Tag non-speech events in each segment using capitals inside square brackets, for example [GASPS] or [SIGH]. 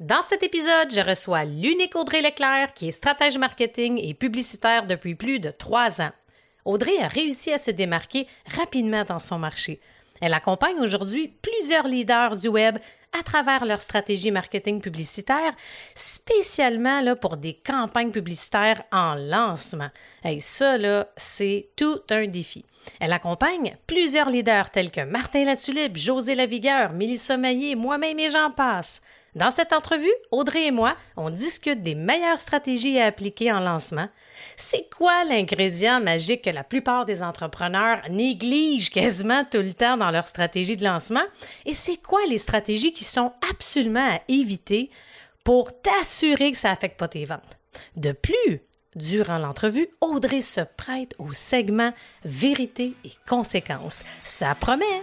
Dans cet épisode, je reçois l'unique Audrey Leclerc qui est stratège marketing et publicitaire depuis plus de trois ans. Audrey a réussi à se démarquer rapidement dans son marché. Elle accompagne aujourd'hui plusieurs leaders du web à travers leur stratégie marketing publicitaire, spécialement là, pour des campagnes publicitaires en lancement. Et ça, là, c'est tout un défi. Elle accompagne plusieurs leaders tels que Martin Latulippe, José Lavigueur, Mélissa Maillé, moi-même et j'en passe. Dans cette entrevue, Audrey et moi, on discute des meilleures stratégies à appliquer en lancement. C'est quoi l'ingrédient magique que la plupart des entrepreneurs négligent quasiment tout le temps dans leur stratégie de lancement? Et c'est quoi les stratégies qui sont absolument à éviter pour t'assurer que ça affecte pas tes ventes? De plus, Durant l'entrevue, Audrey se prête au segment Vérité et conséquences. Ça promet!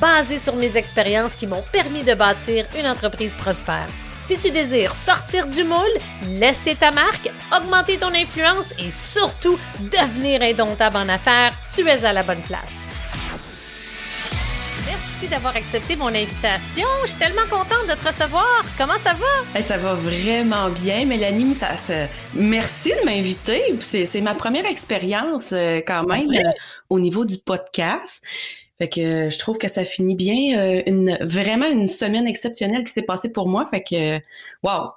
basées sur mes expériences qui m'ont permis de bâtir une entreprise prospère. Si tu désires sortir du moule, laisser ta marque, augmenter ton influence et surtout devenir indomptable en affaires, tu es à la bonne place. Merci d'avoir accepté mon invitation. Je suis tellement contente de te recevoir. Comment ça va? ça va vraiment bien, Mélanie. Ça, Merci de m'inviter. C'est ma première expérience euh, quand même euh, au niveau du podcast. Fait que euh, je trouve que ça finit bien. Euh, une, vraiment une semaine exceptionnelle qui s'est passée pour moi. Fait que, wow!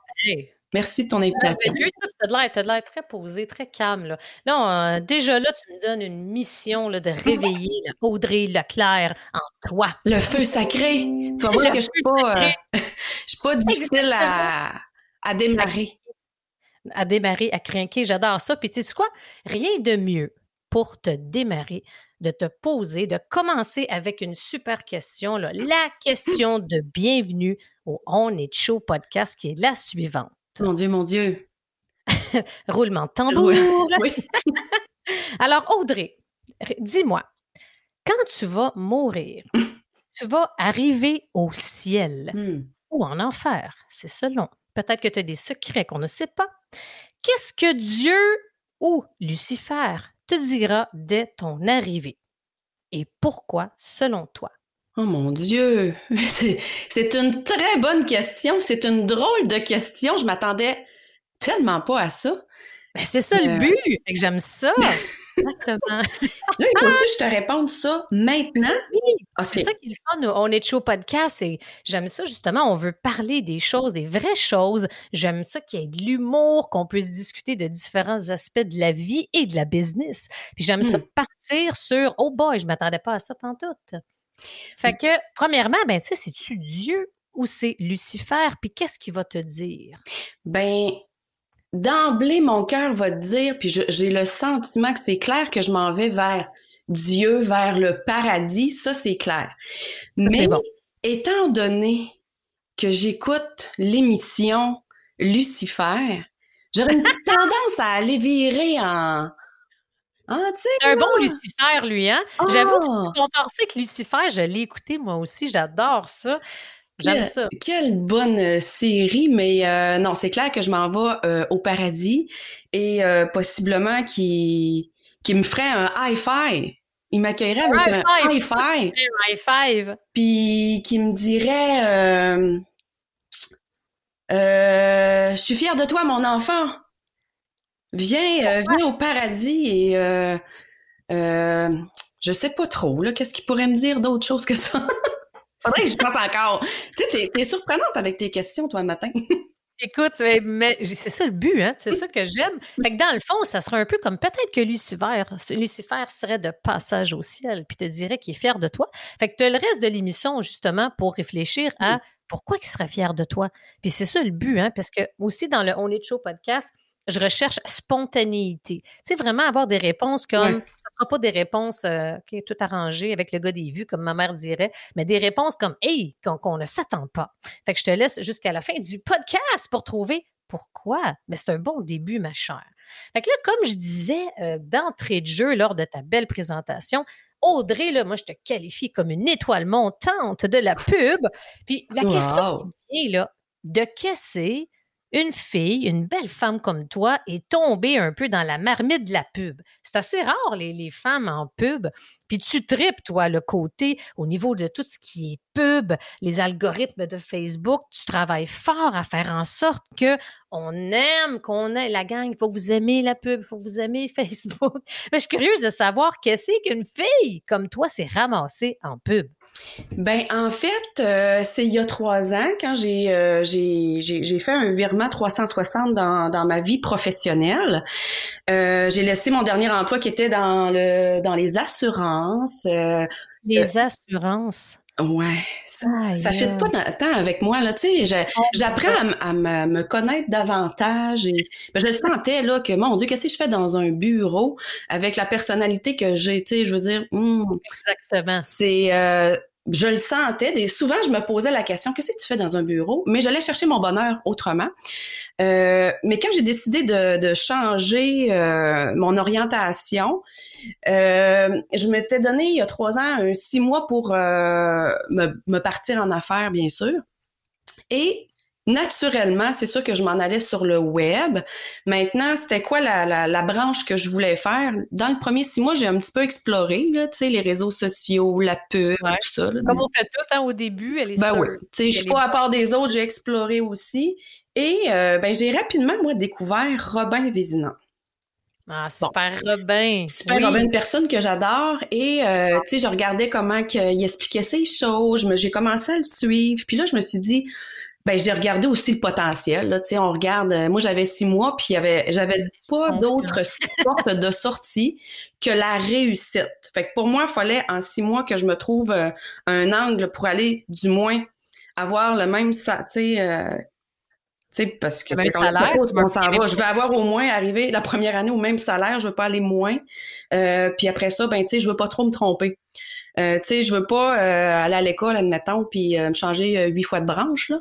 Merci de ton invitation. Tu as l'air très posé, très calme. Là. Non, euh, déjà là, tu me donnes une mission là, de réveiller Audrey Leclerc en toi. Le feu sacré. Tu vas voir que je suis pas, [LAUGHS] je suis pas difficile à, à démarrer. À démarrer, à craquer, j'adore ça. Puis tu sais quoi? Rien de mieux pour te démarrer de te poser, de commencer avec une super question, la question de bienvenue au On est Show podcast qui est la suivante. Mon Dieu, mon Dieu. [LAUGHS] Roulement de tambour. [LAUGHS] [LAUGHS] Alors, Audrey, dis-moi, quand tu vas mourir, tu vas arriver au ciel hmm. ou en enfer, c'est selon. Peut-être que tu as des secrets qu'on ne sait pas. Qu'est-ce que Dieu ou Lucifer te dira dès ton arrivée. Et pourquoi, selon toi? Oh mon Dieu! [LAUGHS] C'est une très bonne question. C'est une drôle de question. Je m'attendais tellement pas à ça. Ben, c'est ça le euh, but. J'aime ça. [LAUGHS] Exactement. Là, il faut que je te réponde ça maintenant. Oui, c'est ça qui est le fun. On est chaud podcast et j'aime ça justement. On veut parler des choses, des vraies choses. J'aime ça qu'il y ait de l'humour, qu'on puisse discuter de différents aspects de la vie et de la business. Puis j'aime ça hmm. partir sur Oh boy, je m'attendais pas à ça pantoute. Fait que, premièrement, ben, tu sais, c'est-tu Dieu ou c'est Lucifer? Puis qu'est-ce qu'il va te dire? Ben, d'emblée, mon cœur va te dire, puis j'ai le sentiment que c'est clair que je m'en vais vers Dieu, vers le paradis, ça c'est clair. Mais étant donné que j'écoute l'émission Lucifer, j'aurais une [LAUGHS] tendance à aller virer en... Ah, c'est un bon Lucifer, lui, hein? J'avoue que si tu ah! compares que Lucifer, je l'ai écouté moi aussi, j'adore ça. J'aime ça. Quelle bonne euh, série, mais euh, non, c'est clair que je m'en vais euh, au paradis et possiblement qui qui me ferait un high five. Il m'accueillerait avec un high five. [LAUGHS] high five. Puis qui me dirait Je suis fière de toi, mon enfant. Viens, viens au paradis et je sais pas trop, là, qu'est-ce qu'il pourrait me dire d'autre chose que ça? [LAUGHS] Faudrait que je pense encore. Tu sais, t'es surprenante avec tes questions, toi, le matin. [LAUGHS] Écoute, mais c'est ça le but, hein? C'est ça que j'aime. Fait que dans le fond, ça serait un peu comme peut-être que Lucifer, Lucifer serait de passage au ciel, puis te dirait qu'il est fier de toi. Fait que tu as le reste de l'émission, justement, pour réfléchir à pourquoi il serait fier de toi. Puis c'est ça le but, hein? Parce que aussi dans le On est show podcast, je recherche spontanéité. Tu sais, vraiment avoir des réponses comme, ça ne sera pas des réponses euh, tout arrangées avec le gars des vues, comme ma mère dirait, mais des réponses comme, hey, qu'on ne s'attend pas. Fait que je te laisse jusqu'à la fin du podcast pour trouver pourquoi. Mais c'est un bon début, ma chère. Fait que là, comme je disais euh, d'entrée de jeu lors de ta belle présentation, Audrey, là, moi, je te qualifie comme une étoile montante de la pub. Puis la question qui vient, là, de qu'est-ce une fille, une belle femme comme toi, est tombée un peu dans la marmite de la pub. C'est assez rare, les, femmes en pub. Puis tu tripes, toi, le côté au niveau de tout ce qui est pub, les algorithmes de Facebook. Tu travailles fort à faire en sorte que on aime, qu'on ait la gang. Il faut vous aimez la pub, il faut vous aimez [LAUGHS] Facebook. Mais je suis curieuse de savoir qu'est-ce qu'une fille comme toi s'est ramassée en pub? Ben en fait, euh, c'est il y a trois ans quand j'ai euh, j'ai fait un virement 360 dans, dans ma vie professionnelle. Euh, j'ai laissé mon dernier emploi qui était dans le dans les assurances. les assurances. Ouais, ça, ça fait pas tant avec moi là, tu sais, j'apprends à, me, connaître davantage et ben, je sentais là que mon Dieu, qu'est-ce que je fais dans un bureau avec la personnalité que j'ai, tu sais, je veux dire, hmm, exactement. C'est je le sentais. Et souvent, je me posais la question, qu'est-ce que tu fais dans un bureau? Mais j'allais chercher mon bonheur autrement. Euh, mais quand j'ai décidé de, changer euh, mon orientation, euh, je m'étais donné il y a trois ans six mois pour me, me, partir en affaires, bien sûr. Et naturellement, c'est sûr que je m'en allais sur le web. Maintenant, c'était quoi la, la, branche que je voulais faire? Dans le premier six mois, j'ai un petit peu exploré, là, tu sais, les réseaux sociaux, la pub, tout ça. Comme on fait tout hein, au début, elle est ben oui. Tu sais, je suis pas à part des autres, j'ai exploré aussi. Et euh, ben, j'ai rapidement, moi, découvert Robin Vézinant. Ah, super Robin. Super Robin, une personne que j'adore. Et, euh, tu sais, je regardais comment il expliquait ces choses. J'ai commencé à le suivre. Puis là, je me suis dit, ben j'ai regardé aussi le potentiel. Là, on regarde. Euh, moi, j'avais six mois, puis j'avais pas d'autres portes de sortie que la réussite. Fait que pour moi, il fallait en six mois que je me trouve euh, un angle pour aller du moins avoir le même, tu sais. Euh, tu sais, parce que salaire, on s'en va. Je vais avoir au moins arrivé la première année au même salaire, je veux pas aller moins. puis après ça, ben tu sais, je veux pas trop me tromper. Euh, tu sais, je veux pas aller à l'école, admettons, puis me changer huit fois de branche, là.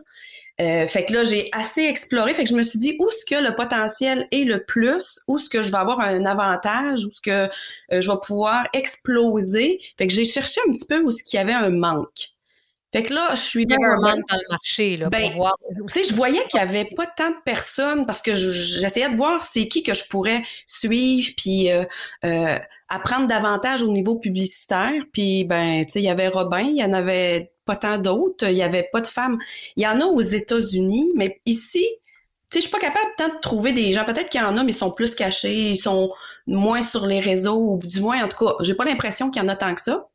Euh, fait que là, j'ai assez exploré. Fait que je me suis dit où est-ce que le potentiel est le plus, où est-ce que je vais avoir un avantage, où est-ce que euh, je vais pouvoir exploser? Fait que j'ai cherché un petit peu où est-ce qu'il y avait un manque. Fait que là, je suis Il y un manque dans le marché, là, ben, pour voir. Tu sais, je voyais qu'il y avait pas tant de personnes parce que j'essayais de voir c'est qui que je pourrais suivre puis euh, apprendre davantage au niveau publicitaire. Puis ben, tu sais, il y avait Robin, il y en avait pas tant d'autres. Il y avait pas de femmes. Il y en a aux États-Unis, mais ici, tu sais, je suis pas capable tant de trouver des gens. Peut-être qu'il y en a, mais ils sont plus cachés, ils sont moins sur les réseaux, ou du moins, en tout cas, j'ai pas l'impression qu'il y en a tant que ça.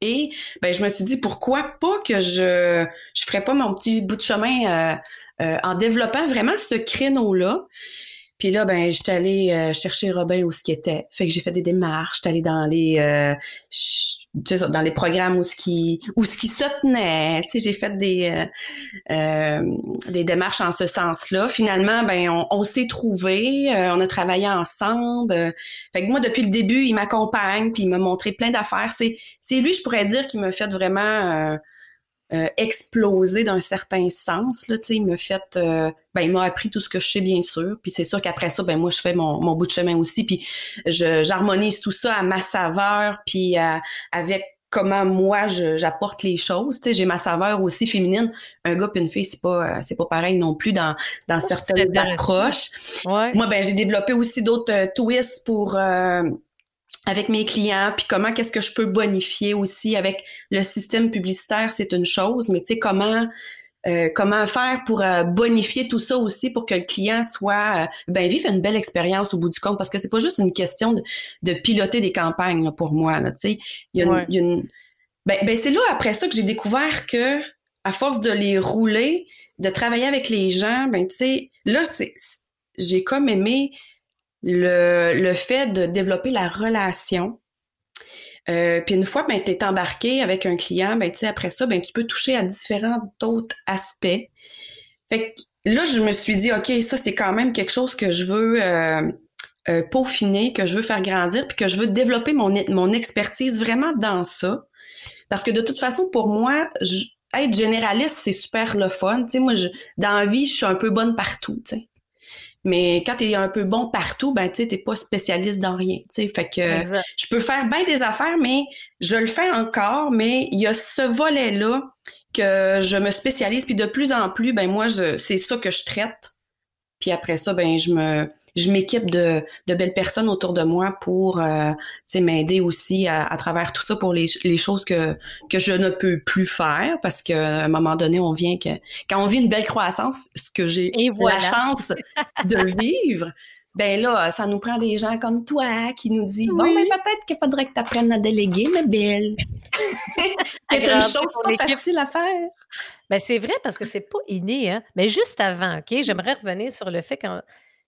Et ben, je me suis dit pourquoi pas que je je ferais pas mon petit bout de chemin euh, euh, en développant vraiment ce créneau-là? Puis là, ben, j'étais allée euh, chercher Robin où ce qui était. Fait que j'ai fait des démarches. J'étais allée dans les euh, dans les programmes où ce qui où ce qui se tenait. Tu sais, j'ai fait des euh, des démarches en ce sens-là. Finalement, ben, on, s'est trouvés. on a travaillé ensemble. fait que moi, depuis le début, il m'accompagne puis il m'a montré plein d'affaires. C'est c'est lui, je pourrais dire, qui m'a fait vraiment euh, explosé d'un certain sens. Là, il m'a fait, euh, ben, il m'a appris tout ce que je sais bien sûr. Puis c'est sûr qu'après ça, ben moi je fais mon, mon bout de chemin aussi. Puis je, j'harmonise tout ça à ma saveur, puis avec comment moi j'apporte les choses. Tu sais, j'ai ma saveur aussi féminine. Un gars et une fille, c'est pas euh, c'est pas pareil non plus dans dans certaines approches. Moi, ben j'ai développé aussi d'autres twists pour avec mes clients, puis comment qu'est-ce que je peux bonifier aussi avec le système publicitaire, c'est une chose, mais tu sais comment euh, comment faire pour euh, bonifier tout ça aussi pour que le client soit euh, ben vive une belle expérience au bout du compte? Parce que c'est pas juste une question de, piloter des campagnes pour moi là, tu sais. Il y a, une, ben, ben c'est là après ça que j'ai découvert que à force de les rouler de travailler avec les gens ben tu sais là c'est j'ai comme aimé le, le fait de développer la relation. Euh, puis une fois ben, tu es embarqué avec un client, ben, après ça, ben, tu peux toucher à différents autres aspects. Fait là, je me suis dit, OK, ça, c'est quand même quelque chose que je veux euh, euh, peaufiner, que je veux faire grandir, puis que je veux développer mon, mon expertise vraiment dans ça. Parce que de toute façon, pour moi, être généraliste, c'est super le fun. Tu sais, moi, je, dans la vie, je suis un peu bonne partout, tu sais. Mais quand tu es un peu bon partout, ben tu t'es pas spécialiste dans rien. Tu sais, fait que je peux faire bien des affaires, mais je le fais encore, mais il y a ce volet-là que je me spécialise, puis de plus en plus, ben moi, c'est ça que je traite. Puis après ça, ben je me je m'équipe de, de belles personnes autour de moi pour euh, m'aider aussi à, à, travers tout ça pour les, les choses que, que je ne peux plus faire parce qu'à un moment donné, on vient que quand on vit une belle croissance, ce que j'ai la chance de [LAUGHS] vivre, ben là, ça nous prend des gens comme toi qui nous disent Bon, mais peut-être qu'il faudrait que tu apprennes à déléguer, ma belle. c'est une chose pas facile à faire. Ben, c'est vrai parce que c'est pas inné, hein. Mais juste avant, OK, j'aimerais revenir sur le fait quand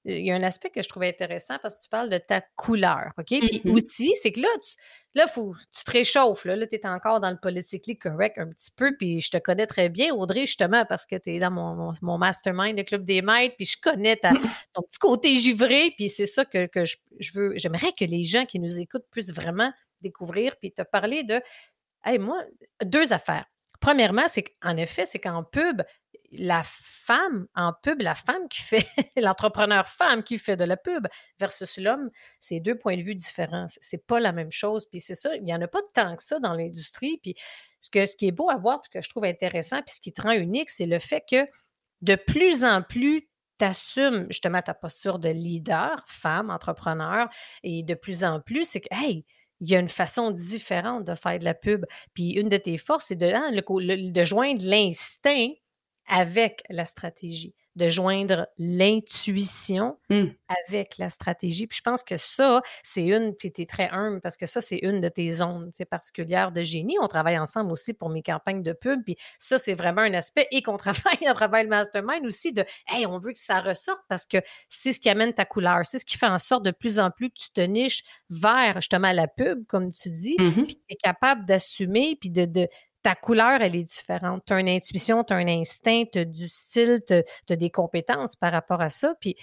il y a un aspect que je trouvais intéressant parce que tu parles de ta couleur, OK? Puis mm-hmm. aussi, c'est que là, tu, là, faut, tu te réchauffes, là, là tu es encore dans le politically correct un petit peu, puis je te connais très bien, Audrey, justement, parce que tu es dans mon, mon, mastermind, le Club des maîtres, puis je connais ta, [LAUGHS] ton petit côté givré, puis c'est ça que, que je, je, veux, j'aimerais que les gens qui nous écoutent puissent vraiment découvrir, puis te parler de, hey, moi, deux affaires. Premièrement, c'est qu'en effet, c'est qu'en pub, la femme en pub, la femme qui fait, [LAUGHS] l'entrepreneur femme qui fait de la pub versus l'homme, c'est deux points de vue différents. C'est pas la même chose. Puis c'est ça, il n'y en a pas tant que ça dans l'industrie. Puis ce, ce qui est beau à voir, puis que je trouve intéressant, puis ce qui te rend unique, c'est le fait que de plus en plus, tu assumes justement ta posture de leader, femme, entrepreneur, et de plus en plus, c'est que, hey, il y a une façon différente de faire de la pub. Puis une de tes forces, c'est de, hein, de joindre l'instinct avec la stratégie, de joindre l'intuition mmh. avec la stratégie. Puis je pense que ça, c'est une, puis tu es très humble parce que ça, c'est une de tes zones particulières de génie. On travaille ensemble aussi pour mes campagnes de pub, puis ça, c'est vraiment un aspect et qu'on [LAUGHS] travaille à travers le mastermind aussi de, hey, on veut que ça ressorte parce que c'est ce qui amène ta couleur, c'est ce qui fait en sorte de plus en plus que tu te niches vers justement la pub, comme tu dis, mmh puis tu es capable d'assumer, puis de, de ta couleur, elle est différente. Tu as une intuition, tu as un instinct, tu as du style, tu as, des compétences par rapport à ça. Puis,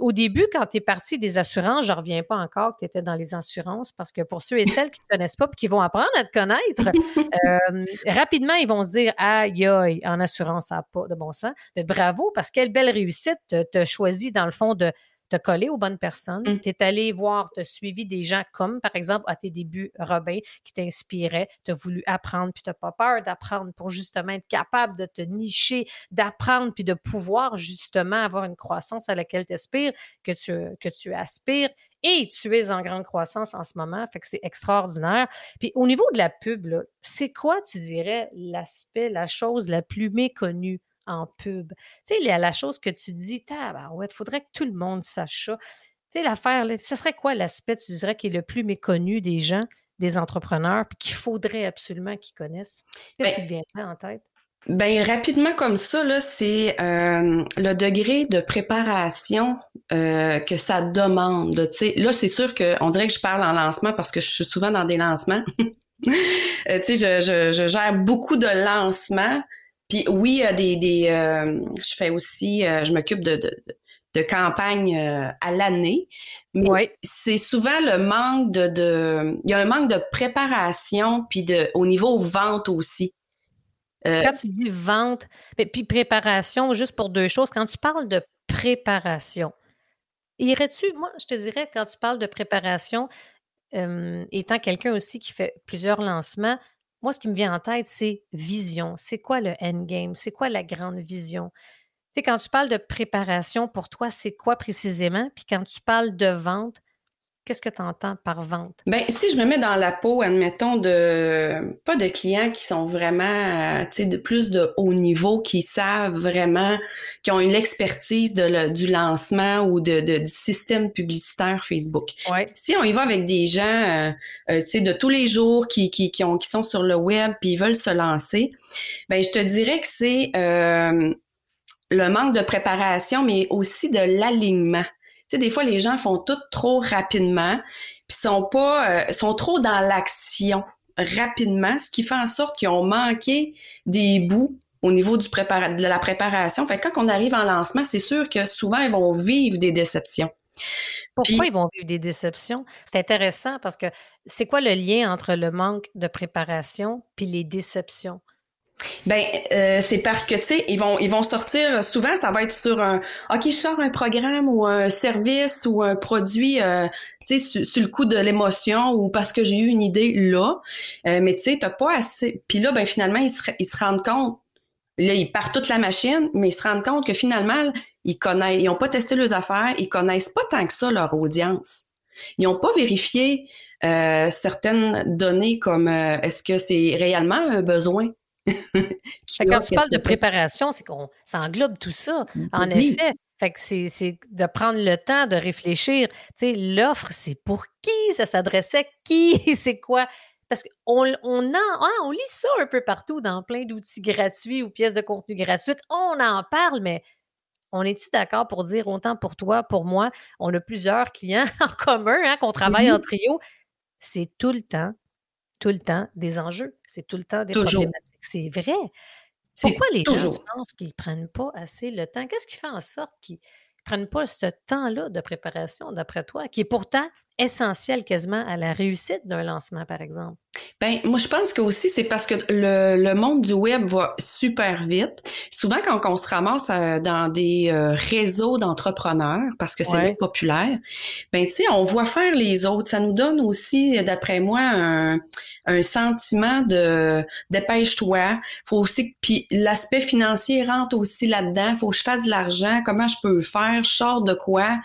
au début, quand tu es parti des assurances, je ne reviens pas encore que tu étais dans les assurances parce que pour ceux et celles qui ne te connaissent pas et qui vont apprendre à te connaître, [LAUGHS] euh, rapidement, ils vont se dire Aïe, aïe, en assurance, ça n'a pas de bon sens. Mais bravo, parce quelle belle réussite. Tu as choisi, dans le fond, de t'as collé aux bonnes personnes, mmh. tu es allé voir, tu as suivi des gens comme, par exemple, à tes débuts, Robin, qui t'inspiraient, tu as voulu apprendre, puis tu n'as pas peur d'apprendre pour justement être capable de te nicher, d'apprendre, puis de pouvoir justement avoir une croissance à laquelle tu aspires, que tu, que tu aspires. Et tu es en grande croissance en ce moment, fait que c'est extraordinaire. Puis au niveau de la pub, c'est quoi, tu dirais, l'aspect, la chose la plus méconnue? En pub. Tu sais, il y a la chose que tu dis, ouais, il faudrait que tout le monde sache ça. Tu sais, l'affaire, ce serait quoi l'aspect, tu dirais, qui est le plus méconnu des gens, des entrepreneurs, puis qu'il faudrait absolument qu'ils connaissent? Qu'est-ce ben qui te en tête? Ben rapidement comme ça là, c'est euh, le degré de préparation euh, que ça demande. Là c'est sûr que on dirait que je parle en lancement parce que je suis souvent dans des lancements. [LAUGHS] Euh, tu sais, je, je, gère beaucoup de lancements, puis oui, des, des euh, je fais aussi, euh, je m'occupe de, de, de campagnes euh, à l'année. Mais c'est souvent le manque de, de, il y a un manque de préparation puis de, au niveau vente aussi. quand tu dis vente, puis préparation, juste pour deux choses, quand tu parles de préparation, irais-tu, moi, je te dirais, quand tu parles de préparation, étant quelqu'un aussi qui fait plusieurs lancements, moi, ce qui me vient en tête, c'est vision. C'est quoi le endgame? C'est quoi la grande vision? Tu sais, quand tu parles de préparation, pour toi, c'est quoi précisément? Puis quand tu parles de vente, Qu'est-ce que tu entends par vente? Ben, si je me mets dans la peau, admettons, de pas de clients qui sont vraiment, euh, tu sais, de plus de haut niveau, qui savent vraiment, qui ont une expertise de du lancement ou de, du système publicitaire Facebook. Ouais. Si on y va avec des gens, euh, euh, tu sais, de tous les jours qui, qui, qui, ont, qui sont sur le web puis ils veulent se lancer, ben, je te dirais que c'est le manque de préparation, mais aussi de l'alignement sais, des fois, les gens font tout trop rapidement, puis sont pas, euh, sont trop dans l'action rapidement, ce qui fait en sorte qu'ils ont manqué des bouts au niveau du prépara de la préparation. Fait que quand on arrive en lancement, c'est sûr que souvent, ils vont vivre des déceptions. Pourquoi ils vont vivre des déceptions? C'est intéressant parce que c'est quoi le lien entre le manque de préparation puis les déceptions? Ben, euh, c'est parce que tu sais, ils vont ils vont sortir souvent, ça va être sur un OK, je sors un programme ou un service ou un produit euh, tu sais sur, le coup de l'émotion ou parce que j'ai eu une idée là, euh, mais tu sais, t'as pas assez. Puis là ben finalement ils se ils se rendent compte Là, ils partent toute la machine, mais ils se rendent compte que finalement, ils connaissent, ils ont pas testé leurs affaires, ils connaissent pas tant que ça leur audience. Ils n'ont pas vérifié euh, certaines données comme euh, est-ce que c'est réellement un besoin? [LAUGHS] quand tu parles de préparation, c'est qu'on ça englobe tout ça. En effet, fait que c'est de prendre le temps de réfléchir. Tu sais, l'offre, c'est pour qui? Ça s'adressait, qui, [LAUGHS] c'est quoi? Parce qu'on on, ah, on lit ça un peu partout dans plein d'outils gratuits ou pièces de contenu gratuites. On en parle, mais on est-tu d'accord pour dire autant pour toi, pour moi, on a plusieurs clients [LAUGHS] en commun, hein, qu'on travaille en trio. C'est tout le temps, tout le temps des enjeux. C'est tout le temps des problématiques. C'est vrai. Pourquoi les gens pensent qu'ils ne prennent pas assez le temps? Qu'est-ce qui fait en sorte qu'ils ne prennent pas ce temps-là de préparation, d'après toi, qui est pourtant essentiel quasiment à la réussite d'un lancement, par exemple? Ben, moi, je pense que aussi, c'est parce que le, le, monde du web va super vite. Souvent, quand on se ramasse euh, dans des euh, réseaux d'entrepreneurs, parce que c'est populaire, ben, tu sais, on voit faire les autres. Ça nous donne aussi, d'après moi, un, un sentiment de dépêche-toi. Faut aussi, puis l'aspect financier rentre aussi là-dedans. Faut que je fasse de l'argent. Comment je peux faire? Je sors de quoi?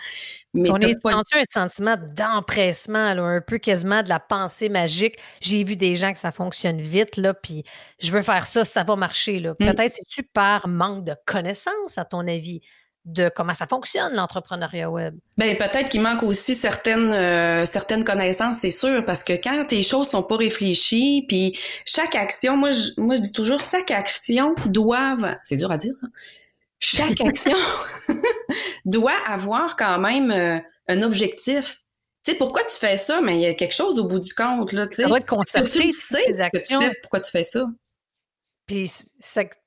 On est senti un sentiment d'empressement, un peu quasiment de la pensée magique. J'ai vu des gens que ça fonctionne vite, là, puis je veux faire ça, ça va marcher. Là. Mm. Peut-être c'est-tu par manque de connaissances, à ton avis, de comment ça fonctionne l'entrepreneuriat web? Ben peut-être qu'il manque aussi certaines euh, certaines connaissances, c'est sûr, parce que quand tes choses sont pas réfléchies, puis chaque action, moi je, moi je dis toujours chaque action doivent, c'est dur à dire ça, chaque action [LAUGHS] doit avoir quand même euh, un objectif. Tu sais, pourquoi tu fais ça? Mais il y a quelque chose au bout du compte, là, tu sais. Ça va être tu fais, pourquoi tu fais ça? Puis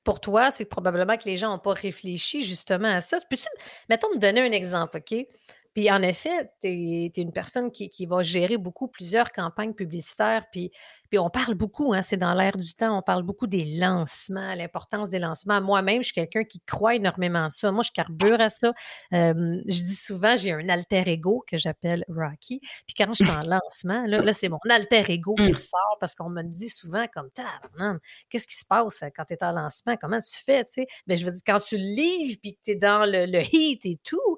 pour toi, c'est probablement que les gens n'ont pas réfléchi justement à ça. Peux-tu, mettons, me donner un exemple, OK? Puis en effet, tu es, une personne qui, qui, va gérer beaucoup plusieurs campagnes publicitaires, puis puis on parle beaucoup, hein, c'est dans l'air du temps, on parle beaucoup des lancements, l'importance des lancements. Moi-même, je suis quelqu'un qui croit énormément à ça. Moi, je carbure à ça. je dis souvent, j'ai un alter ego que j'appelle Rocky. Puis quand je suis en lancement, là, là c'est mon alter ego qui mmh. ressort parce qu'on me dit souvent comme, qu'est-ce qui se passe quand tu es en lancement? Comment tu fais? Tu sais? Mais ben, je veux dire, quand tu livres puis que tu es dans le, le, heat et tout,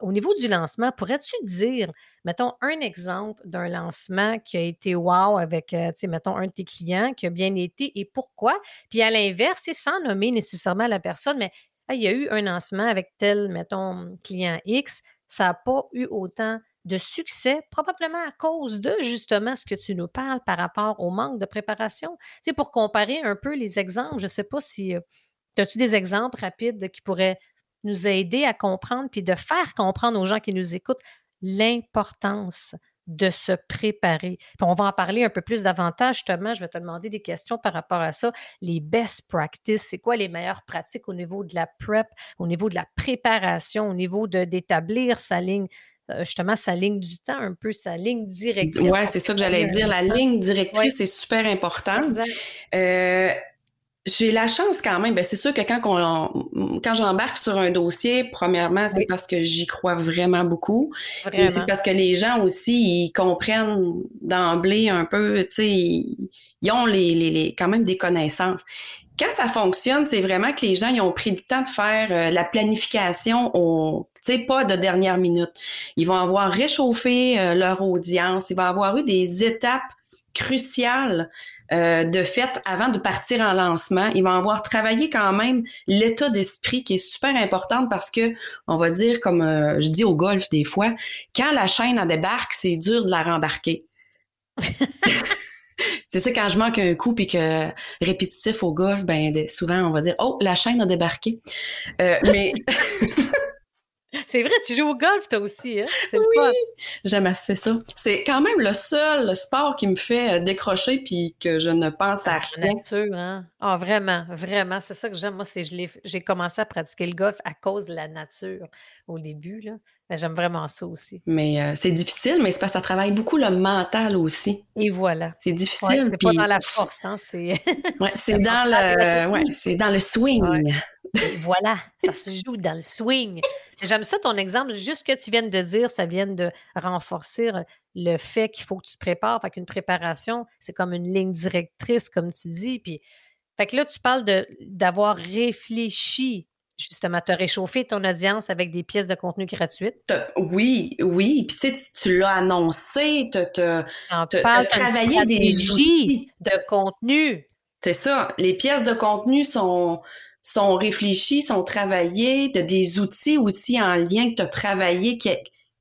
au niveau du lancement, pourrais-tu dire, mettons, un exemple d'un lancement qui a été wow avec, euh, tu sais, mettons, un de tes clients qui a bien été et pourquoi? Puis à l'inverse, c'est sans nommer nécessairement la personne, mais il y a eu un lancement avec tel, mettons, client X, ça n'a pas eu autant de succès, probablement à cause de justement ce que tu nous parles par rapport au manque de préparation. Tu sais, pour comparer un peu les exemples, je ne sais pas si. Euh, as-tu des exemples rapides qui pourraient nous aider à comprendre puis de faire comprendre aux gens qui nous écoutent l'importance de se préparer. Puis on va en parler un peu plus davantage, justement. Je vais te demander des questions par rapport à ça. Les best practices, c'est quoi les meilleures pratiques au niveau de la prep, au niveau de la préparation, au niveau d'établir sa ligne euh, justement sa ligne du temps, un peu sa ligne directrice? Oui, c'est ça que j'allais dire. La ligne directrice, c'est super important. Euh, j'ai la chance quand même. Ben, c'est sûr que quand on, quand j'embarque sur un dossier, premièrement, c'est parce que j'y crois vraiment beaucoup. C'est parce que les gens aussi, ils comprennent d'emblée un peu, tu sais, ils, ont les, les, les, quand même des connaissances. Quand ça fonctionne, c'est vraiment que les gens ils ont pris le temps de faire euh, la planification au, tu sais, pas de dernière minute. Ils vont avoir réchauffé euh, leur audience. Il va avoir eu des étapes cruciales euh, de fait avant de partir en lancement. Ils vont avoir travaillé quand même l'état d'esprit qui est super important parce que, on va dire, comme euh, je dis au golf des fois, quand la chaîne en débarque, c'est dur de la rembarquer. [LAUGHS] c'est ça quand je manque un coup puis que répétitif au golf, ben souvent on va dire oh la chaîne a débarqué. Euh, mais [LAUGHS] C'est vrai, tu joues au golf toi aussi, hein? Oui, j'aime assez ça. C'est quand même le seul sport qui me fait euh, décrocher puis que je ne pense à rien. nature, hein? Ah, vraiment, vraiment, c'est ça que j'aime. Moi, c'est j'ai commencé à pratiquer le golf à cause de la nature au début, là. J'aime vraiment ça aussi. Mais euh, c'est difficile, mais c'est parce que ça travaille beaucoup le mental aussi. Et voilà. C'est difficile. c'est pas dans la force, hein? C'est [LAUGHS] ouais, c'est dans le ouais, c'est dans le swing. voilà, ça se joue dans le swing. J'aime ça ton exemple, juste que tu viennes de dire, ça vient de renforcer le fait qu'il faut que tu te prépares. Fait qu'une préparation, c'est comme une ligne directrice, comme tu dis. Puis, fait que là, tu parles d'avoir réfléchi justement, te réchauffer ton audience avec des pièces de contenu gratuites. Oui, oui. Puis tu sais, tu, l'as annoncé, tu as travaillé des outils. de contenu. C'est ça. Les pièces de contenu sont, sont réfléchis, sont travaillés, de des outils aussi en lien que tu as travaillé qui,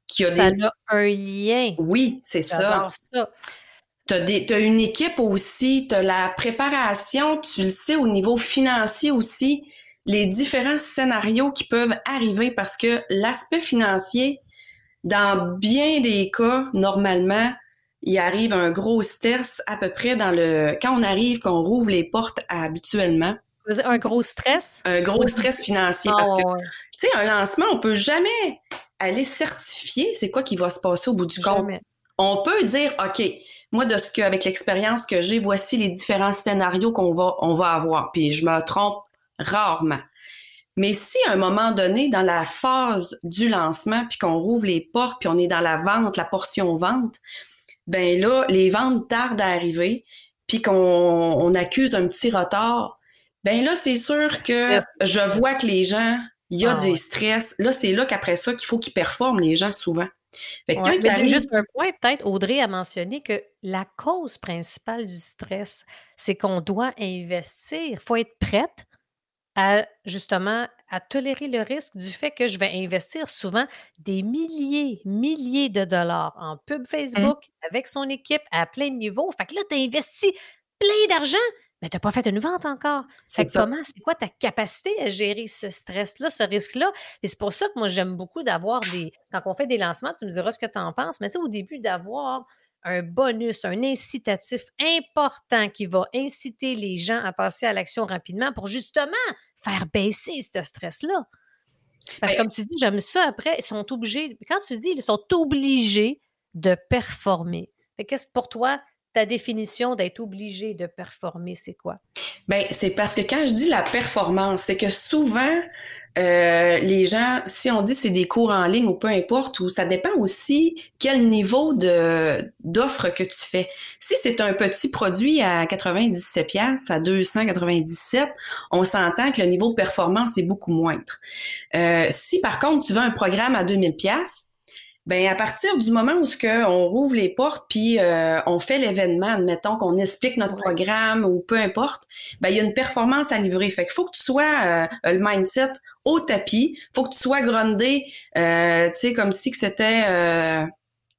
qui a ça a un lien. Oui, c'est ça. ça. Tu as, une équipe aussi, tu as la préparation, tu le sais au niveau financier aussi, les différents scénarios qui peuvent arriver parce que l'aspect financier, dans bien des cas, normalement, il arrive un gros stress à peu près dans le quand on arrive, qu'on rouvre les portes habituellement. Un gros stress? Un gros stress financier. parce que, ah, tu sais, un lancement, on peut jamais aller certifier c'est quoi qui va se passer au bout du compte. On peut dire, OK, moi, de ce que, avec l'expérience que j'ai, voici les différents scénarios qu'on va, on va avoir. Puis je me trompe rarement. Mais si à un moment donné, dans la phase du lancement, puis qu'on rouvre les portes, puis on est dans la vente, la portion vente, ben là, les ventes tardent à arriver, puis qu'on on accuse un petit retard, ben là, c'est sûr que je vois que les gens, il y a ah des stress. Là, c'est là qu'après ça qu'il faut qu'ils performent, les gens, souvent. Fait mais juste un point, peut-être, Audrey a mentionné que la cause principale du stress, c'est qu'on doit investir. Il faut être prête à, justement, à tolérer le risque du fait que je vais investir souvent des milliers, milliers de dollars en pub mmh. Facebook avec son équipe à plein de niveaux. Fait que là, tu as investi plein d'argent mais tu n'as pas fait une vente encore. C'est comment, c'est quoi ta capacité à gérer ce stress-là, ce risque-là? Et c'est pour ça que moi, j'aime beaucoup d'avoir des. Quand on fait des lancements, tu me diras ce que tu en penses, mais c'est au début d'avoir un bonus, un incitatif important qui va inciter les gens à passer à l'action rapidement pour justement faire baisser ce stress-là. Parce que ben comme tu dis, j'aime ça après, ils sont obligés, quand tu dis ils sont obligés de performer. Qu'est-ce que pour toi, ta définition d'être obligé de performer, c'est quoi? Ben, c'est parce que quand je dis la performance, c'est que souvent, euh, les gens, si on dit c'est des cours en ligne ou peu importe, ou ça dépend aussi quel niveau de d'offre que tu fais. Si c'est un petit produit à 97 pièces à 297, on s'entend que le niveau de performance est beaucoup moindre. Euh, si par contre tu veux un programme à 2000 pièces ben à partir du moment où ce que on rouvre les portes puis euh, on fait l'événement, admettons qu'on explique notre programme ou peu importe, ben il y a une performance à livrer. Fait qu'il faut que tu sois euh, le mindset au tapis, faut que tu sois grondé, euh, tu sais comme si que c'était euh,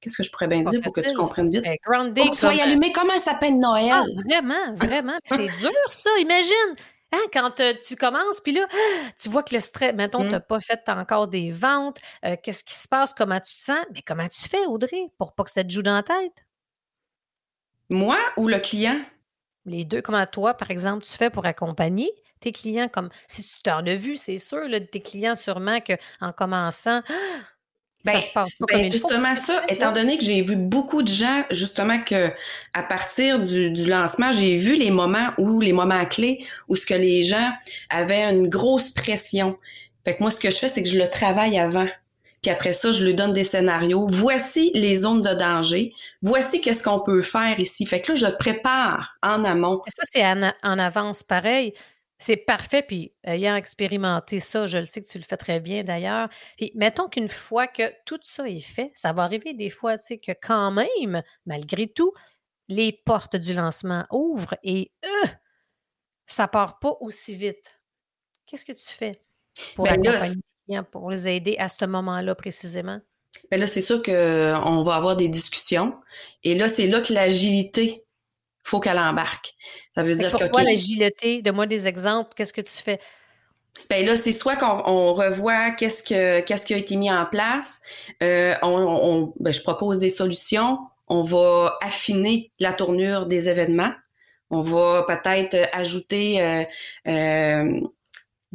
Qu'est-ce que je pourrais bien dire pour que tu comprennes vite? Eh, faut que tu sois allumé comme un sapin de Noël. Ah, vraiment, vraiment. c'est dur, ça. Imagine. Hein, quand euh, tu commences, puis là, [GASPS] tu vois que le stress, mettons, tu n'as mmh. pas fait encore des ventes, euh, qu'est-ce qui se passe, comment tu te sens? Mais comment tu fais, Audrey, pour pas que ça te joue dans la tête? Moi ou le client? Les deux. Comment toi, par exemple, tu fais pour accompagner tes clients? Comme si tu t'en as vu, c'est sûr, là, tes clients, sûrement qu'en commençant, ben, ben, justement ça, étant donné que j'ai vu beaucoup de gens, justement que à partir du, lancement, j'ai vu les moments où les moments clés où ce que les gens avaient une grosse pression. Fait que moi, ce que je fais, c'est que je le travaille avant. Puis après ça, je lui donne des scénarios. Voici les zones de danger. Voici qu'est-ce qu'on peut faire ici. Fait que là, je prépare en amont. Ça, c'est en avance pareil. C'est parfait, puis ayant expérimenté ça, je le sais que tu le fais très bien d'ailleurs. Puis mettons qu'une fois que tout ça est fait, ça va arriver des fois, tu sais, que quand même, malgré tout, les portes du lancement ouvrent et euh, ça part pas aussi vite. Qu'est-ce que tu fais pour ben accompagner les clients, pour les aider à ce moment-là précisément? Ben là, c'est sûr qu'on va avoir des discussions. Et là, c'est là que l'agilité faut qu'elle embarque. Ça veut dire que. Pourquoi l'agilité? Donne-moi des exemples. Qu'est-ce que tu fais? Ben là, c'est soit qu'on revoit qu'est-ce que qu'est-ce qui a été mis en place. Euh, on, ben, je propose des solutions. On va affiner la tournure des événements. On va peut-être ajouter euh, euh,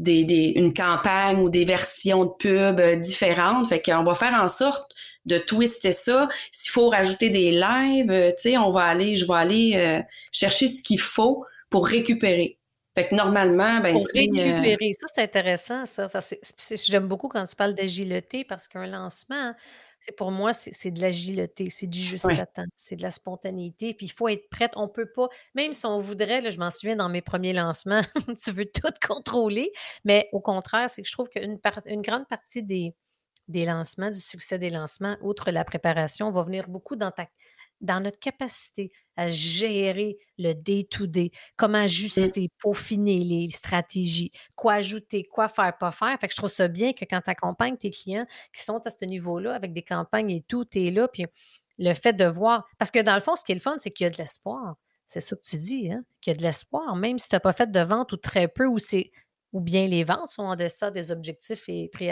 des, des, une campagne ou des versions de pub différentes. Fait qu'on va faire en sorte de twister ça. S'il faut rajouter des lives, tu sais, on va aller, je vais aller chercher ce qu'il faut pour récupérer. Fait que normalement, ben. Pour récupérer. Ça, c'est intéressant, ça. J'aime beaucoup quand tu parles d'agilité parce qu'un lancement, c'est pour moi, c'est de l'agilité, c'est du juste à temps, c'est de la spontanéité. Puis il faut être prête. On peut pas, même si on voudrait, là, je m'en souviens dans mes premiers lancements, [LAUGHS] tu veux tout contrôler. Mais au contraire, c'est que je trouve qu'une une grande partie des, des lancements, du succès des lancements, outre la préparation, va venir beaucoup dans ta dans notre capacité à gérer le day-to-day, comment mmh. ajuster, peaufiner les stratégies, quoi ajouter, quoi faire, pas faire. Fait que je trouve ça bien que quand tu accompagnes tes clients qui sont à ce niveau-là avec des campagnes et tout, tu es là, puis le fait de voir. Parce que dans le fond, ce qui est le fun, c'est qu'il y a de l'espoir. C'est ça que tu dis, hein? Qu'il y a de l'espoir, même si tu n'as pas fait de vente ou très peu, ou c'est ou bien les ventes sont en deçà des objectifs et prix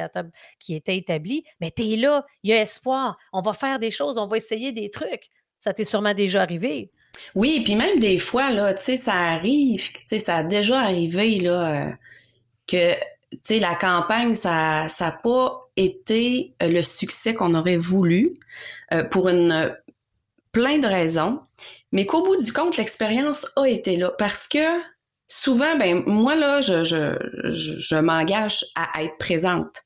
qui étaient établis, mais tu es là, il y a espoir, on va faire des choses, on va essayer des trucs. Ça t'est sûrement déjà arrivé. Oui, puis même des fois, là, tu sais, ça arrive, tu sais, ça a déjà arrivé, là, euh, que, tu sais, la campagne, ça n'a pas été euh, le succès qu'on aurait voulu euh, pour une plein de raisons, mais qu'au bout du compte, l'expérience a été là. Parce que souvent, ben moi, là, je, m'engage à être présente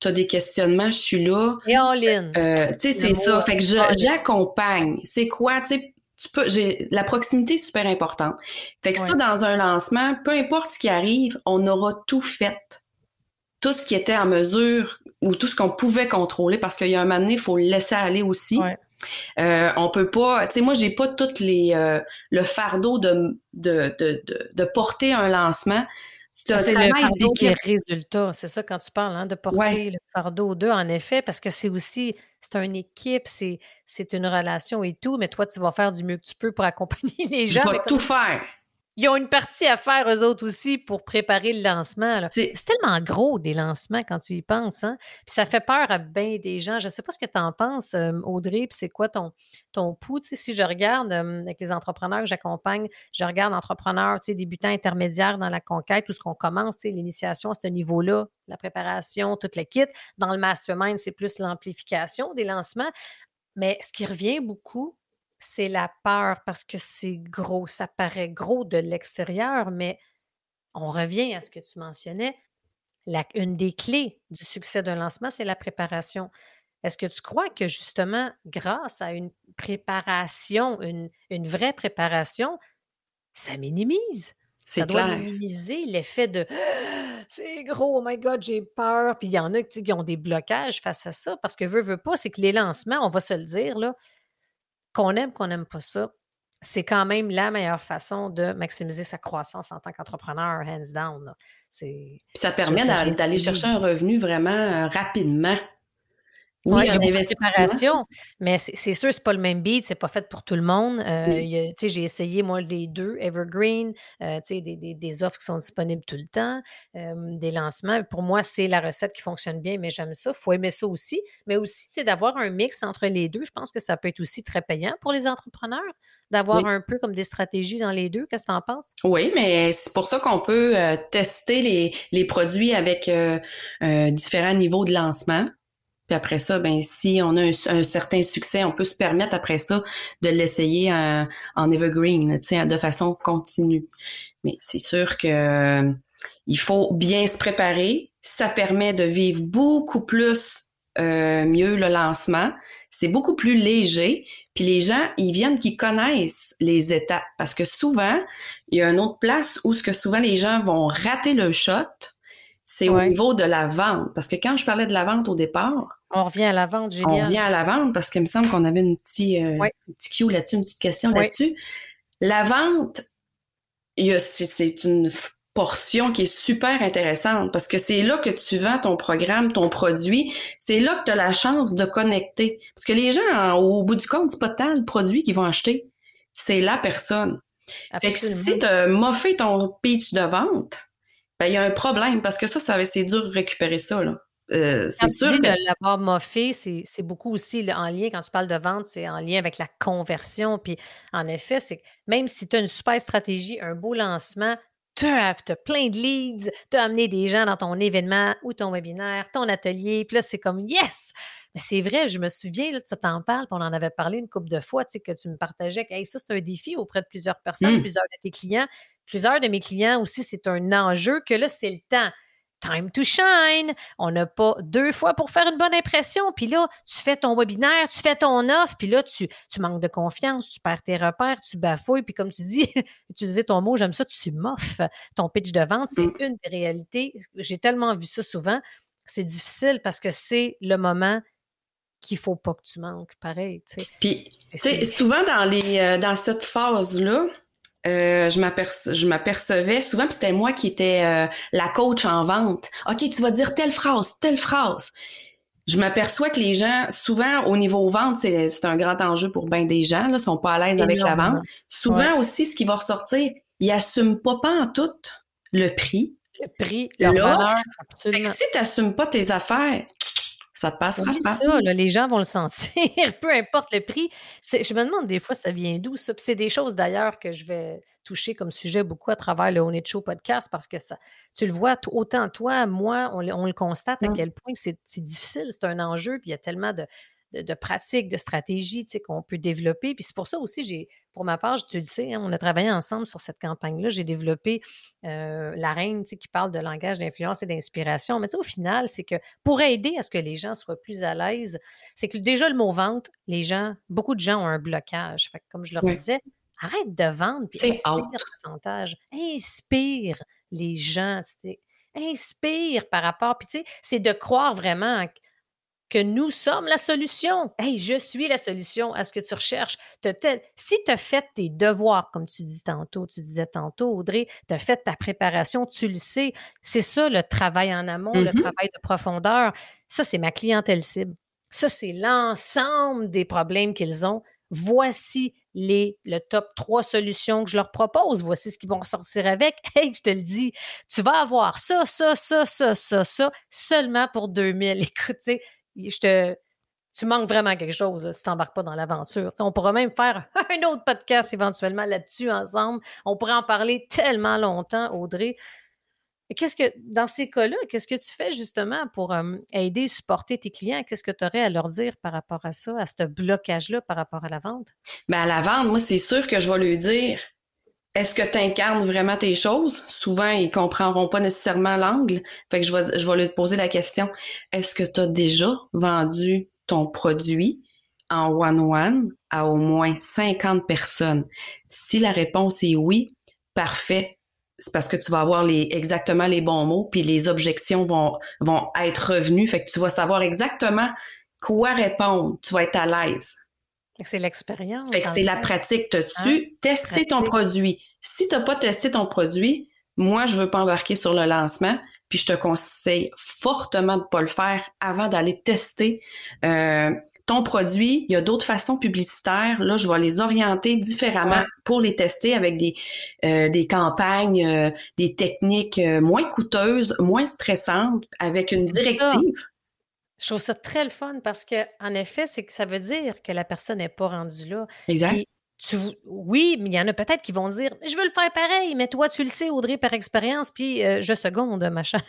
tu as des questionnements, je suis là. Et en ligne. Euh, tu sais, c'est ça. Fait que j'accompagne. C'est quoi, tu sais, tu peux, j'ai, la proximité est super importante. Fait que ça, dans un lancement, peu importe ce qui arrive, on aura tout fait. Tout ce qui était en mesure ou tout ce qu'on pouvait contrôler parce qu'il y a un moment donné, il faut le laisser aller aussi. Ouais. Euh, on peut pas, tu sais, moi j'ai pas toutes les euh, le fardeau de de, de, de, de porter un lancement. C'est le fardeau des résultats. C'est ça quand tu parles, hein, de porter le fardeau d'eux, en effet, parce que c'est aussi, c'est une équipe, c'est, c'est une relation et tout, mais toi, tu vas faire du mieux que tu peux pour accompagner [LAUGHS] les gens. Je vais tout faire ils ont une partie à faire, eux autres aussi, pour préparer le lancement. C'est tellement gros, des lancements, quand tu y penses. Hein? Puis ça fait peur à bien des gens. Je ne sais pas ce que tu en penses, euh, Audrey, puis c'est quoi ton, ton pouls? si je regarde euh, avec les entrepreneurs que j'accompagne, je regarde entrepreneurs débutants, intermédiaires dans la conquête, tout ce qu'on commence, l'initiation à ce niveau-là, la préparation, toute la kit. Dans le mastermind, c'est plus l'amplification des lancements. Mais ce qui revient beaucoup, c'est la peur parce que c'est gros, ça paraît gros de l'extérieur, mais on revient à ce que tu mentionnais. une des clés du succès d'un lancement, c'est la préparation. Est-ce que tu crois que justement, grâce à une préparation, une, vraie préparation, ça minimise? Ça doit minimiser l'effet de c'est gros, oh my God, j'ai peur. Puis il y en a qui ont des blocages face à ça parce que veut, veut pas, c'est que les lancements, on va se le dire, là, qu'on aime, qu'on n'aime pas ça, c'est quand même la meilleure façon de maximiser sa croissance en tant qu'entrepreneur, hands down. Ça permet d'aller chercher un revenu vraiment euh, rapidement. Oui, il y a préparation, mais c'est sûr, c'est pas le même beat, c'est pas fait pour tout le monde. Euh, j'ai essayé, moi, les deux, Evergreen, euh, des, des, des, offres qui sont disponibles tout le temps, euh, des lancements. Pour moi, c'est la recette qui fonctionne bien, mais j'aime ça. Il faut aimer ça aussi. Mais aussi, c'est d'avoir un mix entre les deux. Je pense que ça peut être aussi très payant pour les entrepreneurs, d'avoir un peu comme des stratégies dans les deux. Qu'est-ce que tu en penses? Oui, mais c'est pour ça qu'on peut tester les, les produits avec différents niveaux de lancement. Puis après ça, ben si on a un, certain succès, on peut se permettre après ça de l'essayer en, en evergreen, de façon continue. Mais c'est sûr que il faut bien se préparer. Ça permet de vivre beaucoup plus euh, mieux le lancement. C'est beaucoup plus léger. Puis les gens, ils viennent qui connaissent les étapes. Parce que souvent, il y a une autre place où ce que souvent les gens vont rater le shot, c'est au niveau de la vente. Parce que quand je parlais de la vente au départ, on revient à la vente, génial. On revient à la vente parce qu'il me semble qu'on avait une petite, euh, un petit cue là-dessus, une petite question là-dessus. La vente, c'est une portion qui est super intéressante parce que c'est là que tu vends ton programme, ton produit. C'est là que tu as la chance de connecter. Parce que les gens, au bout du compte, c'est pas tant le produit qu'ils vont acheter, c'est la personne. Fait que si tu as moffé ton pitch de vente, ben il y a un problème parce que ça, ça c'est dur de récupérer ça. Là. Euh, c'est sûr. Tu dis de l'avoir moffé, c'est beaucoup aussi en lien, quand tu parles de vente, c'est en lien avec la conversion. Puis en effet, c'est même si tu as une super stratégie, un beau lancement, tu as, plein de leads, tu as amené des gens dans ton événement ou ton webinaire, ton atelier, puis là, c'est comme yes! Mais c'est vrai, je me souviens, là, tu t'en parles, puis on en avait parlé une couple de fois, tu sais, que tu me partageais que ça, c'est un défi auprès de plusieurs personnes, mmh. plusieurs de tes clients. Plusieurs de mes clients aussi, c'est un enjeu que là, c'est le temps time to shine. On n'a pas deux fois pour faire une bonne impression. Puis là, tu fais ton webinaire, tu fais ton offre, puis là, tu, tu manques de confiance, tu perds tes repères, tu bafouilles. Puis comme tu dis, [LAUGHS] utiliser ton mot, j'aime ça, tu moffes. Ton pitch de vente, c'est mm. une des réalités. J'ai tellement vu ça souvent. C'est difficile parce que c'est le moment qu'il faut pas que tu manques, pareil. Puis, souvent dans, les, euh, dans cette phase-là, euh, je m'apercevais souvent, puis c'était moi qui étais euh, la coach en vente. OK, tu vas dire telle phrase, telle phrase. Je m'aperçois que les gens, souvent au niveau vente, c'est un grand enjeu pour bien des gens, là, sont pas à l'aise avec la vente. Souvent aussi, ce qui va ressortir, ils assument pas, pas en tout le prix. Le prix, leur valeur. Fait que si tu n'assumes pas tes affaires, ça passera pas. ça, les gens vont le sentir, [LAUGHS] peu importe le prix. Je me demande des fois, ça vient d'où ça? c'est des choses d'ailleurs que je vais toucher comme sujet beaucoup à travers le Honey Show podcast parce que ça, tu le vois, autant toi, moi, on, le constate à quel point c'est difficile, c'est un enjeu, puis il y a tellement de, de, pratiques, de stratégies qu'on peut développer. Puis c'est pour ça aussi, j'ai, pour ma part, tu le sais, hein, on a travaillé ensemble sur cette campagne-là. J'ai développé euh, la reine qui parle de langage d'influence et d'inspiration. Mais au final, c'est que pour aider à ce que les gens soient plus à l'aise, c'est que déjà le mot vente, les gens, beaucoup de gens ont un blocage. Fait comme je leur disais, arrête de vendre puis inspire davantage. Inspire les gens. Inspire par rapport. Puis tu sais, c'est de croire vraiment que nous sommes la solution. Hey, je suis la solution à ce que tu recherches. Si tu as fait tes devoirs, comme tu dis tantôt, tu disais tantôt, Audrey, tu as fait ta préparation, tu le sais. C'est ça le travail en amont, le mm-hmm. travail de profondeur. Ça, c'est ma clientèle cible. Ça, c'est l'ensemble des problèmes qu'ils ont. Voici les, le top trois solutions que je leur propose. Voici ce qu'ils vont sortir avec. [LAUGHS] Hey, je te le dis, tu vas avoir ça, ça, ça, ça, ça, ça, seulement pour 2000. [LAUGHS] Écoute, tu manques vraiment quelque chose si tu n'embarques pas dans l'aventure. on pourra même faire [LAUGHS] un autre podcast éventuellement là-dessus ensemble. On pourrait en parler tellement longtemps, Audrey. Qu'est-ce que, dans ces cas-là, qu'est-ce que tu fais justement pour euh, aider, supporter tes clients? Qu'est-ce que tu aurais à leur dire par rapport à ça, à ce blocage-là par rapport à la vente? Bien, à la vente, moi, c'est sûr que je vais lui dire est-ce que tu incarnes vraiment tes choses? Souvent, ils comprendront pas nécessairement l'angle. Fait que je vais, je vais lui poser la question, est-ce que tu as déjà vendu ton produit en one-one à au moins 50 personnes? Si la réponse est oui, parfait. C'est parce que tu vas avoir les, exactement les bons mots, puis les objections vont, vont être revenues. Fait que tu vas savoir exactement quoi répondre. Tu vas être à l'aise. C'est l'expérience. Fait que c'est la pratique. T'as-tu hein? testé ton produit? Si t'as pas testé ton produit, moi, je veux pas embarquer sur le lancement, puis je te conseille fortement de pas le faire avant d'aller tester euh, ton produit. Il y a d'autres façons publicitaires. Là, je vais les orienter différemment pour les tester avec des, euh, des campagnes, euh, des techniques moins coûteuses, moins stressantes, avec une directive. Je trouve ça très le fun parce que, en effet, c'est que ça veut dire que la personne n'est pas rendue là. Exact. oui, mais il y en a peut-être qui vont dire Je veux le faire pareil, mais toi, tu le sais, Audrey, par expérience, puis euh, je seconde, ma chère,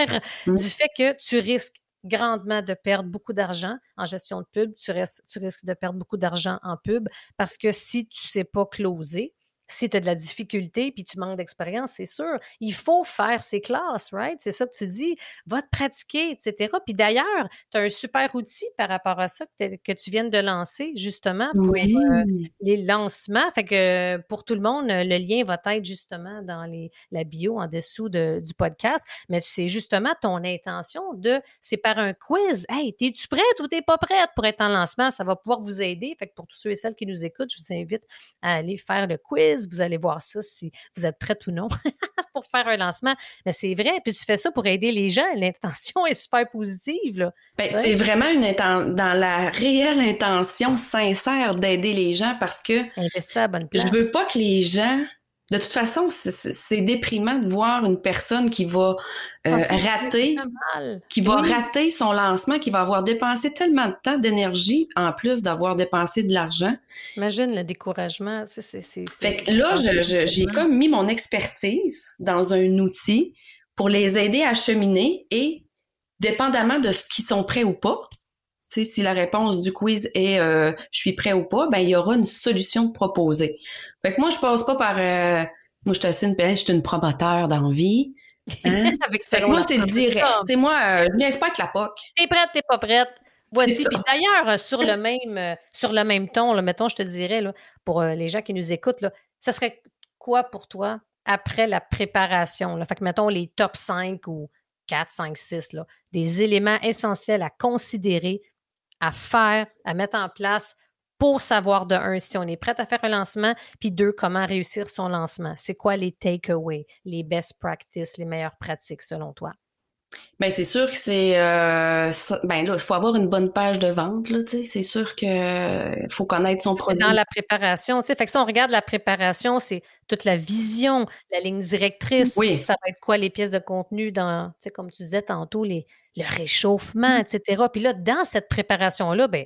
mmh. [LAUGHS] du fait que tu risques grandement de perdre beaucoup d'argent en gestion de pub, tu, tu risques de perdre beaucoup d'argent en pub parce que si tu ne sais pas closer, si tu as de la difficulté puis tu manques d'expérience, c'est sûr, il faut faire ces classes, right? C'est ça que tu dis. Va te pratiquer, etc. Puis d'ailleurs, tu as un super outil par rapport à ça que, tu viens de lancer, justement, pour euh, les lancements. Fait que pour tout le monde, le lien va être justement dans les, la bio en dessous de, du podcast. Mais c'est justement ton intention de, c'est par un quiz. Hey, es-tu prête ou t'es pas prête pour être en lancement? Ça va pouvoir vous aider. Fait que pour tous ceux et celles qui nous écoutent, je vous invite à aller faire le quiz vous allez voir ça si vous êtes prête ou non [LAUGHS] pour faire un lancement. Mais c'est vrai. Puis tu fais ça pour aider les gens. L'intention [LAUGHS] est super positive. Ben, c'est vraiment une dans la réelle intention sincère d'aider les gens parce que Investir à bonne place. je veux pas que les gens De toute façon, c'est déprimant de voir une personne qui va euh, ah, rater, qui va rater son lancement, qui va avoir dépensé tellement de temps, d'énergie, en plus d'avoir dépensé de l'argent. Imagine le découragement. là, j'ai comme mis mon expertise dans un outil pour les aider à cheminer et, dépendamment de ce qu'ils sont prêts ou pas, si la réponse du quiz est euh, je suis prêt ou pas, ben il y aura une solution proposée. Fait que moi, je passe pas par euh, moi, je suis assez une, je suis une promoteur d'envie. Hein? [LAUGHS] moi, c'est le direct. C'est moi, euh, je viens pas avec la POC. T'es prête, t'es pas prête. Voici. Puis d'ailleurs, euh, sur le [LAUGHS] même euh, sur le même ton, là, mettons, je te dirais, là, pour les gens qui nous écoutent, là, ça serait quoi pour toi après la préparation? Là? Fait que mettons les top 5 ou 4, 5, 6, là, des éléments essentiels à considérer, à faire, à mettre en place pour savoir de un si on est prêt à faire un lancement, puis deux, comment réussir son lancement. C'est quoi les takeaways, les best practices, les meilleures pratiques selon toi? Bien, c'est sûr que c'est euh, ben là, il faut avoir une bonne page de vente, là, tu sais. C'est sûr que faut connaître son produit. Dans la préparation, tu sais. Fait que si on regarde la préparation, c'est toute la vision, la ligne directrice. Oui. Ça va être quoi les pièces de contenu dans, tu sais, comme tu disais tantôt, les, le réchauffement, etc. Puis là, dans cette préparation-là, ben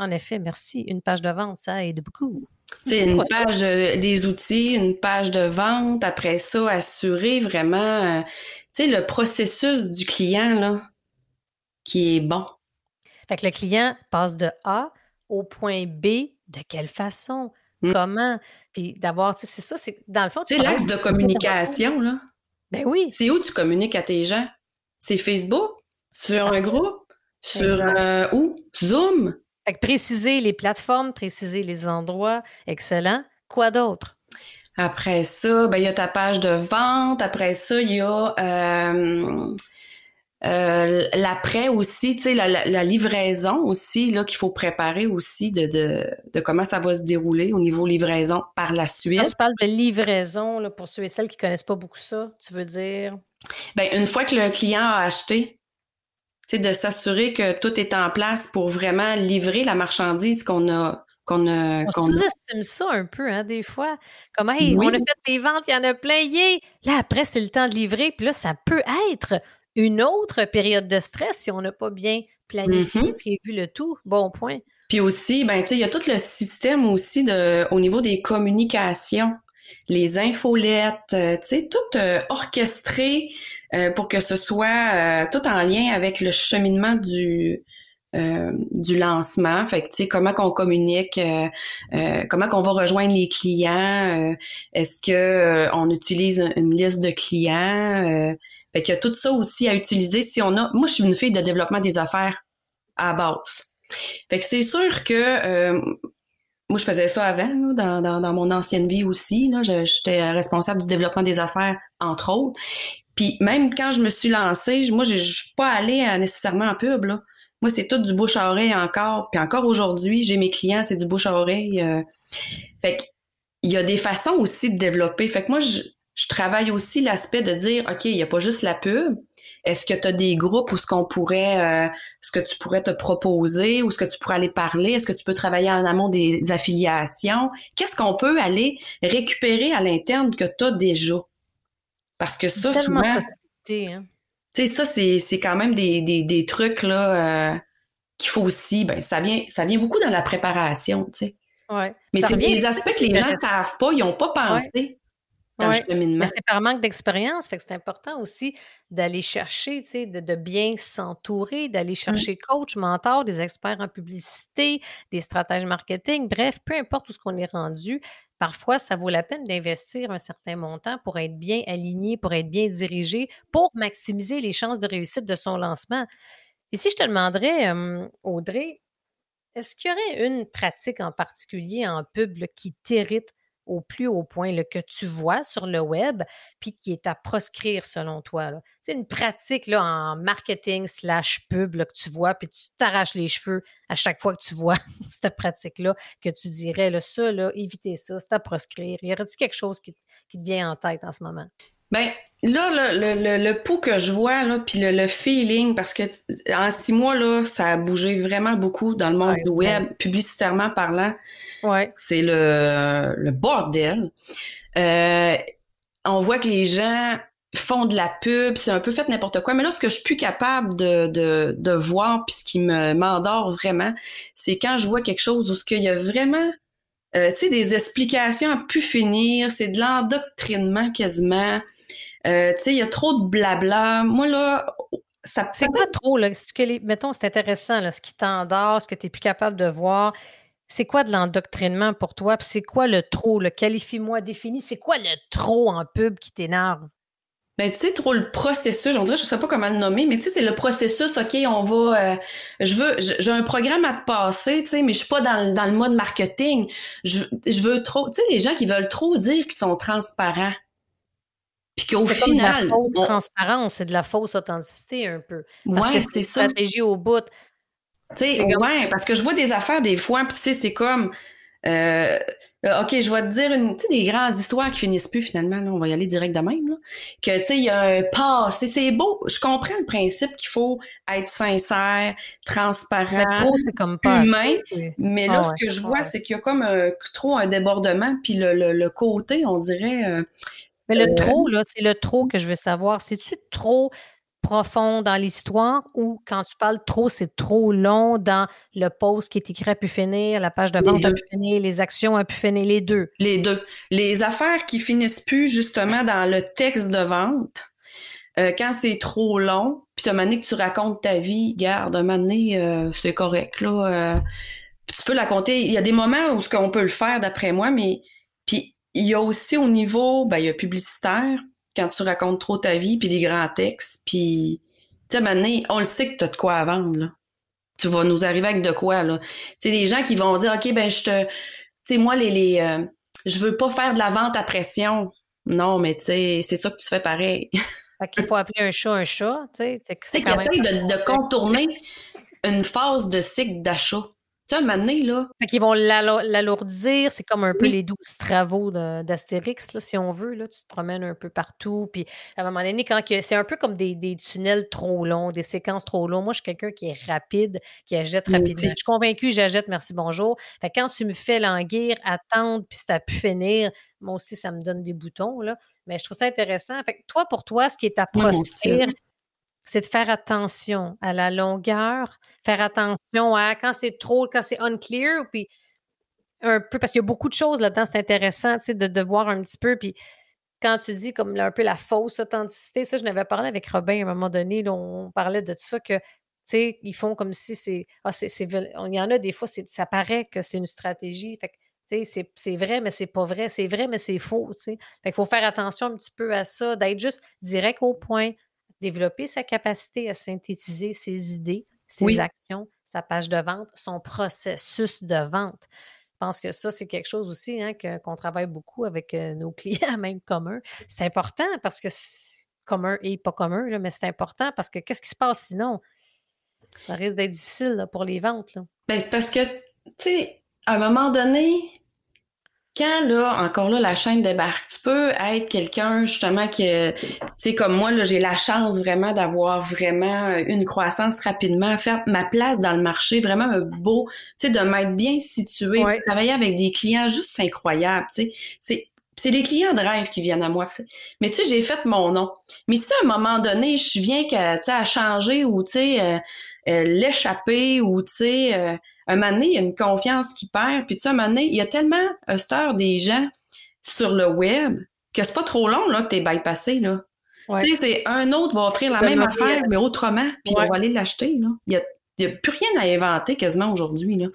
en effet, merci. Une page de vente, ça aide beaucoup. C'est une page euh, des outils, une page de vente. Après ça, assurer vraiment, euh, tu sais, le processus du client là, qui est bon. Fait que le client passe de A au point B. De quelle façon? Mm. Comment? Puis d'avoir, c'est ça, c'est dans le fond. Tu sais, l'axe de communication là. Ben oui. C'est où tu communiques à tes gens? C'est Facebook? Sur un groupe? Sur euh, où? Zoom? Préciser les plateformes, préciser les endroits, excellent. Quoi d'autre? Après ça, ben, il y a ta page de vente. Après ça, il y a euh, euh, l'après aussi, tu sais, la, livraison aussi, là, qu'il faut préparer aussi de, de, comment ça va se dérouler au niveau livraison par la suite. Quand tu parles de livraison, là, pour ceux et celles qui connaissent pas beaucoup ça, tu veux dire? Ben, une fois que le client a acheté, de s'assurer que tout est en place pour vraiment livrer la marchandise qu'on a qu'on a. On sous-estime ça un peu, hein, des fois. Comme, hey, on a fait des ventes, il y en a plein, Là, après, c'est le temps de livrer. Puis là, ça peut être une autre période de stress si on n'a pas bien planifié, mm-hmm. prévu le tout. Bon point. Puis aussi, ben, tu sais, il y a tout le système aussi de, au niveau des communications, les infolettes, euh, tu sais, tout euh, orchestré euh, pour que ce soit euh, tout en lien avec le cheminement du euh, du lancement. Fait que tu sais comment qu'on communique, comment qu'on va rejoindre les clients. Est-ce que on utilise une liste de clients Fait a tout ça aussi à utiliser si on a. Moi, je suis une fille de développement des affaires à base. Fait que c'est sûr que moi, je faisais ça avant, dans, dans, dans, mon ancienne vie aussi. J'étais responsable du développement des affaires, entre autres. Puis même quand je me suis lancée, moi, je suis pas allée nécessairement en pub, là. Moi, c'est tout du bouche à oreille encore. Puis encore aujourd'hui, j'ai mes clients, c'est du bouche à oreille. Euh. Fait que, il y a des façons aussi de développer. Fait que moi, je, travaille aussi l'aspect de dire, OK, il n'y a pas juste la pub. Est-ce que tu as des groupes où ce qu'on pourrait, euh, ce que tu pourrais te proposer, ou ce que tu pourrais aller parler? Est-ce que tu peux travailler en amont des affiliations? Qu'est-ce qu'on peut aller récupérer à l'interne que tu as déjà? Parce que ça, souvent. Hein. Tu sais, ça, c'est quand même des, des, des trucs là euh, qu'il faut aussi. Ben, ça vient, ça vient beaucoup dans la préparation, tu sais. Ouais. Mais c'est des aspects que les gens ne savent pas, ils n'ont pas pensé. Mais c'est par manque d'expérience, fait que c'est important aussi d'aller chercher, tu sais, de, de bien s'entourer, d'aller mmh. chercher coach, mentor, des experts en publicité, des stratèges marketing, bref, peu importe où ce qu'on est rendu, parfois ça vaut la peine d'investir un certain montant pour être bien aligné, pour être bien dirigé, pour maximiser les chances de réussite de son lancement. Et si je te demanderais, Audrey, est-ce qu'il y aurait une pratique en particulier en pub qui t'irrite? Au plus haut point que tu vois sur le web, puis qui est à proscrire selon toi. C'est une pratique là, en marketing slash pub que tu vois, puis tu t'arraches les cheveux à chaque fois que tu vois [LAUGHS] cette pratique-là, que tu dirais, là, ça, là, évitez ça, c'est à proscrire. Y aurait-il quelque chose qui, te vient en tête en ce moment? Ben, là, le, le, le, pouls que je vois, là, puis le, feeling, parce que en six mois, là, ça a bougé vraiment beaucoup dans le monde du web, publicitairement parlant. Ouais. C'est le, le bordel. Euh, on voit que les gens font de la pub, c'est un peu fait n'importe quoi. Mais là, ce que je suis plus capable de, de, de voir, puis ce qui me m'endort vraiment, c'est quand je vois quelque chose où ce qu'il y a vraiment euh, tu sais, des explications à pu finir, c'est de l'endoctrinement quasiment. Euh, tu sais, il y a trop de blabla. Moi, là, ça C'est pas trop, là? Que les... Mettons, c'est intéressant, là, ce qui t'endort, ce que tu es plus capable de voir. C'est quoi de l'endoctrinement pour toi? Puis c'est quoi le trop? Le qualifie-moi, définis. C'est quoi le trop en pub qui t'énerve? Ben, tu sais, trop le processus, on dirait, je sais pas comment le nommer, mais tu sais, c'est le processus, OK, on va, euh, je veux, j'ai un programme à te passer, tu sais, mais je suis pas dans, dans le mode marketing. Je, je veux trop, tu sais, les gens qui veulent trop dire qu'ils sont transparents. Puis qu'au final. C'est de la fausse transparence, c'est de la fausse authenticité un peu. Parce ouais, que c'est ça. stratégie au bout. Tu sais, ouais, parce que je vois des affaires des fois, puis tu sais, c'est comme, euh, euh, OK, je vais te dire une, tu sais, des grandes histoires qui finissent plus finalement. Là, on va y aller direct de même. Là. Que tu sais, il y a un passé. C'est beau. Je comprends le principe qu'il faut être sincère, transparent, comme humain. Mais là, ah ce que je vois, c'est qu'il y a comme un, trop un débordement. Puis le, le, côté, on dirait. Euh, mais le trop, là, c'est le trop que je veux savoir. C'est-tu trop profond dans l'histoire ou quand tu parles trop, c'est trop long dans le post qui est écrit à pu finir, la page de vente a pu finir, les actions a pu finir, les deux? Les deux. Les affaires qui finissent plus justement dans le texte de vente, euh, quand c'est trop long, puis à un moment donné que tu racontes ta vie, garde, un moment donné, euh, c'est correct, là. Euh, tu peux la compter. Il y a des moments où ce qu'on peut le faire d'après moi, mais puis il y a aussi au niveau, ben, il y a publicitaire, quand tu racontes trop ta vie, puis les grands textes, puis tu sais, maintenant, on le sait que tu as de quoi à vendre, là. Tu vas nous arriver avec de quoi, là. Tu sais, des gens qui vont dire, OK, ben, je te... Tu sais, moi, les... les euh, je veux pas faire de la vente à pression. Non, mais tu sais, c'est ça que tu fais pareil. [LAUGHS] Fait qu'il faut appeler un chat un chat, tu sais. Quand même... de, de contourner une phase de cycle d'achat. Tu sais, un moment là. Fait qu'ils vont l'alourdir. C'est comme un peu les douze travaux d'Astérix, si on veut. Là. Tu te promènes un peu partout. Puis à un moment donné, quand c'est un peu comme des, des, tunnels trop longs, des séquences trop longues. Moi, je suis quelqu'un qui est rapide, qui achète rapidement. Je suis convaincue, j'achète, merci, bonjour. Fait quand tu me fais languir, attendre, puis ça a pu finir, moi aussi, ça me donne des boutons. Là. Mais je trouve ça intéressant. Fait que toi, pour toi, ce qui est à proscrire, c'est de faire attention à la longueur, faire attention à quand c'est trop, quand c'est unclear, puis un peu, parce qu'il y a beaucoup de choses là-dedans, c'est intéressant, tu sais, de, voir un petit peu, puis quand tu dis comme un peu la fausse authenticité, ça, je n'avais parlé avec Robin à un moment donné, on parlait de ça, que, ils font comme si c'est, ah, c'est, il y en a des fois, ça paraît que c'est une stratégie, fait que, c'est vrai, mais c'est pas vrai. C'est vrai, mais c'est faux. Fait qu'il faut faire attention un petit peu à ça, d'être juste direct au point, développer sa capacité à synthétiser ses idées, ses actions, sa page de vente, son processus de vente. Je pense que ça, c'est quelque chose aussi hein, qu'on travaille beaucoup avec euh, nos [LAUGHS] clients, même communs. C'est important parce que commun et pas commun, là, mais c'est important parce que qu'est-ce qui se passe sinon? Ça risque d'être difficile pour les ventes. Ben, c'est parce que, tu sais, à un moment donné, quand là, encore là, la chaîne débarque, tu peux être quelqu'un justement qui, tu sais, comme moi, là, j'ai la chance vraiment d'avoir vraiment une croissance rapidement, faire ma place dans le marché, vraiment un beau, tu sais, de m'être bien situé, travailler avec des clients juste incroyables, tu sais. C'est, c'est les clients de rêve qui viennent à moi. Mais tu sais, j'ai fait mon nom. Mais si à un moment donné, je viens que, tu sais, à changer ou, tu sais, euh, euh, l'échapper ou, tu sais, euh, un moment donné, il y a une confiance qui perd. Puis tu sais, un moment donné, il y a tellement un des gens sur le web que c'est pas trop long là, que t'es bypassé. Là. Tu sais, c'est un autre va offrir la même affaire, mais autrement, puis on va aller l'acheter. Là. Il y a, plus rien à inventer quasiment aujourd'hui. Là.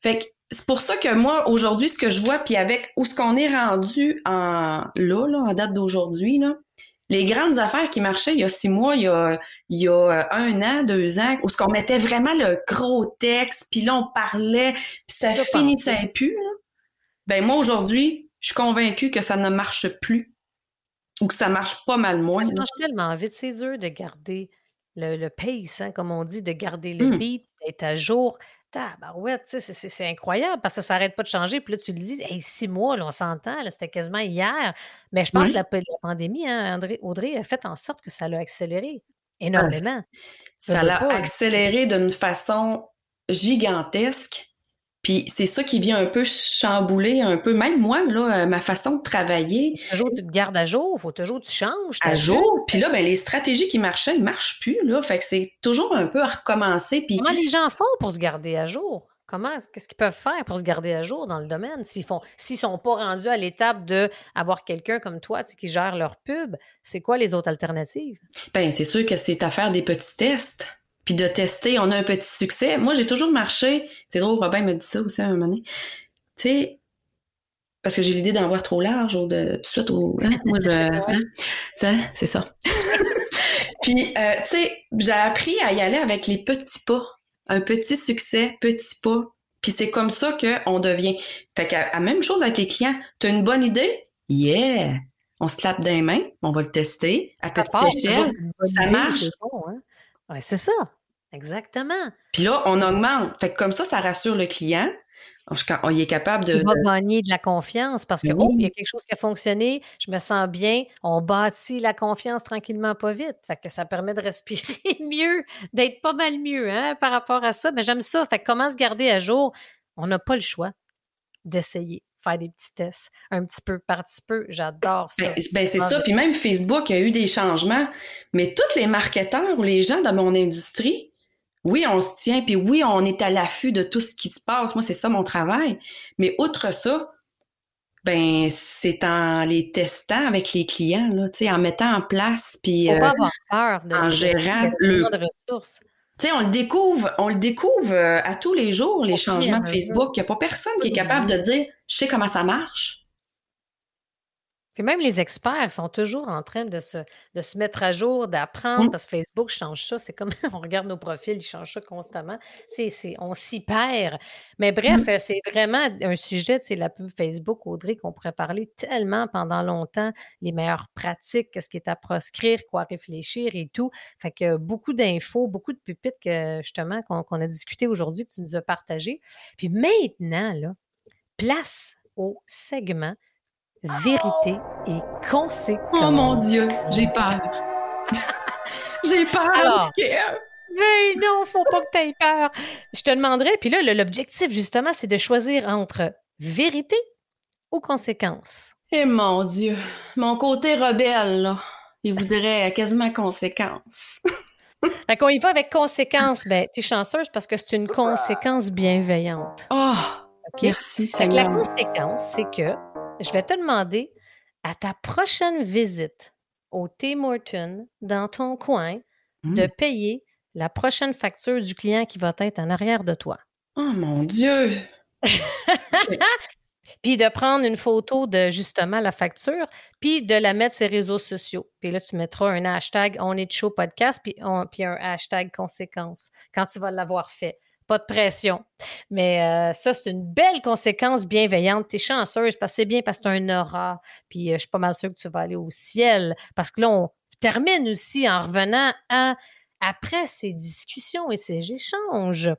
Fait que c'est pour ça que moi, aujourd'hui, ce que je vois, puis avec où ce qu'on est rendu en là, là, en date d'aujourd'hui, là, les grandes affaires qui marchaient il y a six mois, il y a, il y a euh, un an, deux ans, où ce qu'on mettait vraiment le gros texte, puis là, on parlait, puis ça, finissait plus. Là. Ben moi, aujourd'hui, je suis convaincue que ça ne marche plus ou que ça marche pas mal moins. Ça marche tellement vite. C'est dur de garder le, le pace, hein, comme on dit, de garder le hmm. beat, d'être à jour Tabarouette, c'est incroyable parce que ça n'arrête pas de changer. Puis là, tu le dis, hey, six mois, là, on s'entend, c'était quasiment hier. Mais je pense que la, pandémie, hein, André, Audrey, a fait en sorte que ça l'a accéléré ah, énormément. ça l'a accéléré d'une façon gigantesque. Puis c'est ça qui vient un peu chambouler un peu, même moi, là, euh, ma façon de travailler. Toujours tu te gardes à jour, faut toujours tu changes. À jour, puis là, ben, les stratégies qui marchaient, ne marchent plus, là. Fait que c'est toujours un peu à recommencer. Puis... Comment les gens font pour se garder à jour? Comment, qu'est-ce qu'ils peuvent faire pour se garder à jour dans le domaine? S'ils font, s'ils sont pas rendus à l'étape de avoir quelqu'un comme toi qui gère leur pub, c'est quoi les autres alternatives? Ben, c'est sûr que c'est à faire des petits tests puis de tester, on a un petit succès. Moi, j'ai toujours marché. C'est drôle, Robin me dit ça aussi à un moment donné. Tu sais, parce que j'ai l'idée d'en voir trop large ou de tout de suite au. Hein, [LAUGHS] moi, je. Hein, c'est ça. [LAUGHS] puis, euh, tu sais, j'ai appris à y aller avec les petits pas. Un petit succès, petit pas. Puis c'est comme ça qu'on devient. Fait que la même chose avec les clients. Tu as une bonne idée? Yeah! On se clappe dans les mains, on va le tester à petite échelle. Ça marche. Hein? Oui, c'est ça. Exactement. Puis là, on augmente. Fait que comme ça, ça rassure le client. On est capable de. Tu vas gagner de la confiance parce que, ben oh, il y a quelque chose qui a fonctionné, je me sens bien, on bâtit la confiance tranquillement, pas vite. Fait que ça permet de respirer [LAUGHS] mieux, d'être pas mal mieux hein, par rapport à ça. Mais j'aime ça. Fait que comment se garder à jour? On n'a pas le choix d'essayer faire des petits tests un petit peu par petit peu. J'adore ça. Ben, ben c'est ça. Puis même Facebook a eu des changements. Mais tous les marketeurs ou les gens dans mon industrie, oui, on se tient, puis oui, on est à l'affût de tout ce qui se passe. Moi, c'est ça mon travail. Mais outre ça, ben c'est en les testant avec les clients, là, en mettant en place, puis euh, en gérant le, ressources. Tu sais, on le découvre, on le découvre euh, à tous les jours, les changements de Facebook. Il n'y a pas personne qui est capable de dire, je sais comment ça marche. Puis même les experts sont toujours en train de se, de se mettre à jour, d'apprendre, mmh. parce que Facebook change ça. C'est comme [LAUGHS] on regarde nos profils, ils changent ça constamment. C'est, on s'y perd. Mais bref, mmh. c'est vraiment un sujet, c'est la pub Facebook, Audrey, qu'on pourrait parler tellement pendant longtemps, les meilleures pratiques, qu'est-ce qui est à proscrire, quoi réfléchir et tout. Fait que beaucoup d'infos, beaucoup de pupitres que justement qu'on, a discuté aujourd'hui, que tu nous as partagé. Puis maintenant, là, place au segment vérité et conséquence. Oh mon Dieu, j'ai peur. [LAUGHS] j'ai peur, Alors, mais non, faut pas que tu aies peur. Je te demanderais, puis là, l'objectif, justement, c'est de choisir entre vérité ou conséquence. Eh mon Dieu, mon côté rebelle, là, il voudrait quasiment conséquence. [LAUGHS] fait qu'on y va avec conséquence. Ben, tu es chanceuse parce que c'est une conséquence bienveillante. Oh, merci. la conséquence, c'est que je vais te demander à ta prochaine visite au Tim Hortons dans ton coin de mmh. payer la prochaine facture du client qui va être en arrière de toi. Oh mon Dieu! [LAUGHS] puis de prendre une photo de justement la facture, puis de la mettre sur les réseaux sociaux. Puis là, tu mettras un hashtag On est show podcast, puis, puis un hashtag conséquence quand tu vas l'avoir fait pas de pression. Mais euh, ça, c'est une belle conséquence bienveillante. Tu es chanceuse parce que c'est bien parce que tu as un aura. Puis euh, je suis pas mal sûre que tu vas aller au ciel. Parce que là, on termine aussi en revenant à après ces discussions et ces échanges.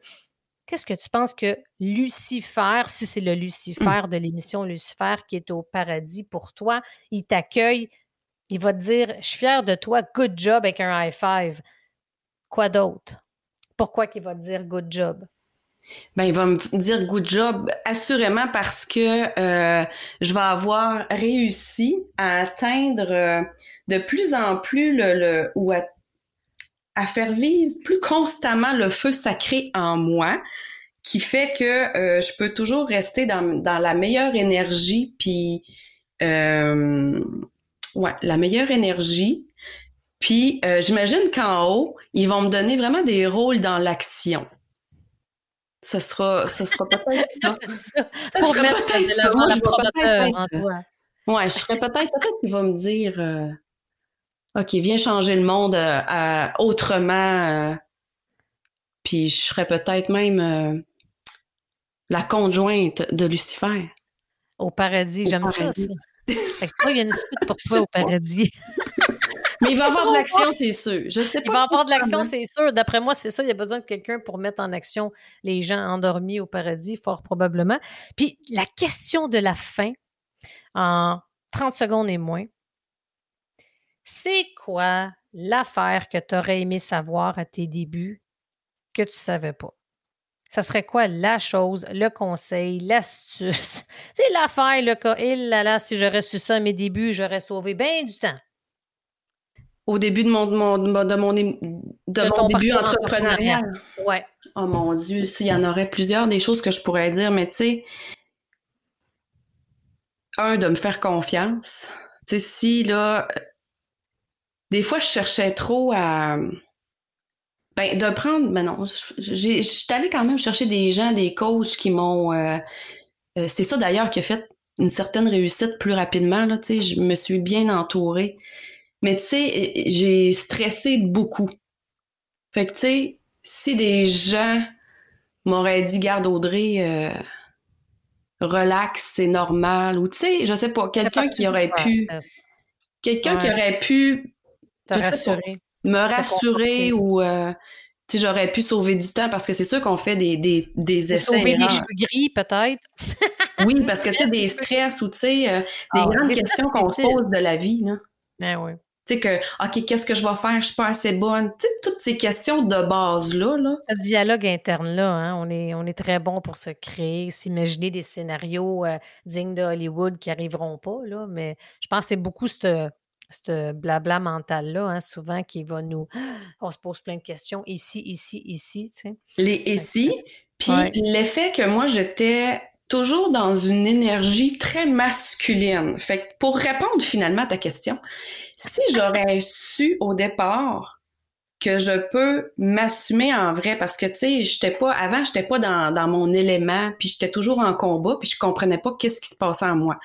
Qu'est-ce que tu penses que Lucifer, si c'est le Lucifer de l'émission Lucifer qui est au paradis pour toi, il t'accueille, il va te dire Je suis fier de toi, good job avec un high five. Quoi d'autre? Pourquoi qu'il va te dire good job? Ben, il va me dire good job assurément parce que euh, je vais avoir réussi à atteindre euh, de plus en plus le, ou à, faire vivre plus constamment le feu sacré en moi qui fait que euh, je peux toujours rester dans, dans la meilleure énergie puis ouais la meilleure énergie puis euh, j'imagine qu'en haut, ils vont me donner vraiment des rôles dans l'action. Ce sera, ce sera peut-être [LAUGHS] ça. Pour mettre la promoteur en toi. Ouais, je serais peut-être, peut-être qu'il va me dire, euh, OK, viens changer le monde euh, autrement. puis je serais peut-être même la conjointe de Lucifer. Au paradis, j'aime ça, ça. Fait que toi, il y a une suite pour [LAUGHS] toi au paradis. Mais il va avoir de l'action, c'est sûr. Je sais pas il va avoir de l'action, c'est sûr. D'après moi, c'est ça. Il y a besoin de quelqu'un pour mettre en action les gens endormis au paradis, fort probablement. Puis la question de la fin, en 30 secondes et moins, c'est quoi l'affaire que tu aurais aimé savoir à tes débuts que tu ne savais pas? Ça serait quoi la chose, le conseil, l'astuce? [LAUGHS] Tu sais, l'affaire, le cas, et là là, si j'aurais su ça à mes débuts, j'aurais sauvé bien du temps. Au début de mon, de mon, de mon, de mon début entrepreneurial. Ouais. Oh mon Dieu, s'il y en aurait plusieurs des choses que je pourrais dire, mais tu sais, un, de me faire confiance. Tu sais, si là, des fois, je cherchais trop à. Ben, de prendre. Ben non, je suis allée quand même chercher des gens, des coachs qui m'ont. Euh, euh, c'est ça d'ailleurs qui a fait une certaine réussite plus rapidement. Là, tu sais, je me suis bien entourée. Mais tu sais, j'ai stressé beaucoup. Fait que tu sais, si des gens m'auraient dit, garde Audrey, euh, relax, c'est normal, ou tu sais, je sais pas, quelqu'un qui aurait pu, quelqu'un qui aurait pu me rassurer ou euh, tu j'aurais pu sauver du temps parce que c'est sûr qu'on fait des, des, des essais. Sauver les cheveux gris, peut-être. [LAUGHS] oui, parce que tu sais, des stress ou tu sais, euh, des ah, grandes questions qu'on se pose de la vie. Là. Ben oui. Sais que, OK, qu'est-ce que je vais faire? Je suis pas assez bonne. Tu sais, toutes ces questions de base-là. Là. Ce dialogue interne-là, hein, on, est, on est très bon pour se créer, s'imaginer des scénarios euh, dignes de Hollywood qui arriveront pas, là, mais je pense que c'est beaucoup ce blabla mental-là, hein, souvent, qui va nous. [GASPS] On se pose plein de questions ici, ici, ici, tu sais. Les ici, puis l'effet que moi, j'étais toujours dans une énergie très masculine. Fait que pour répondre finalement à ta question, si j'aurais su au départ que je peux m'assumer en vrai parce que tu sais j'étais pas avant j'étais pas dans, dans mon élément puis j'étais toujours en combat puis je comprenais pas qu'est-ce qui se passait en moi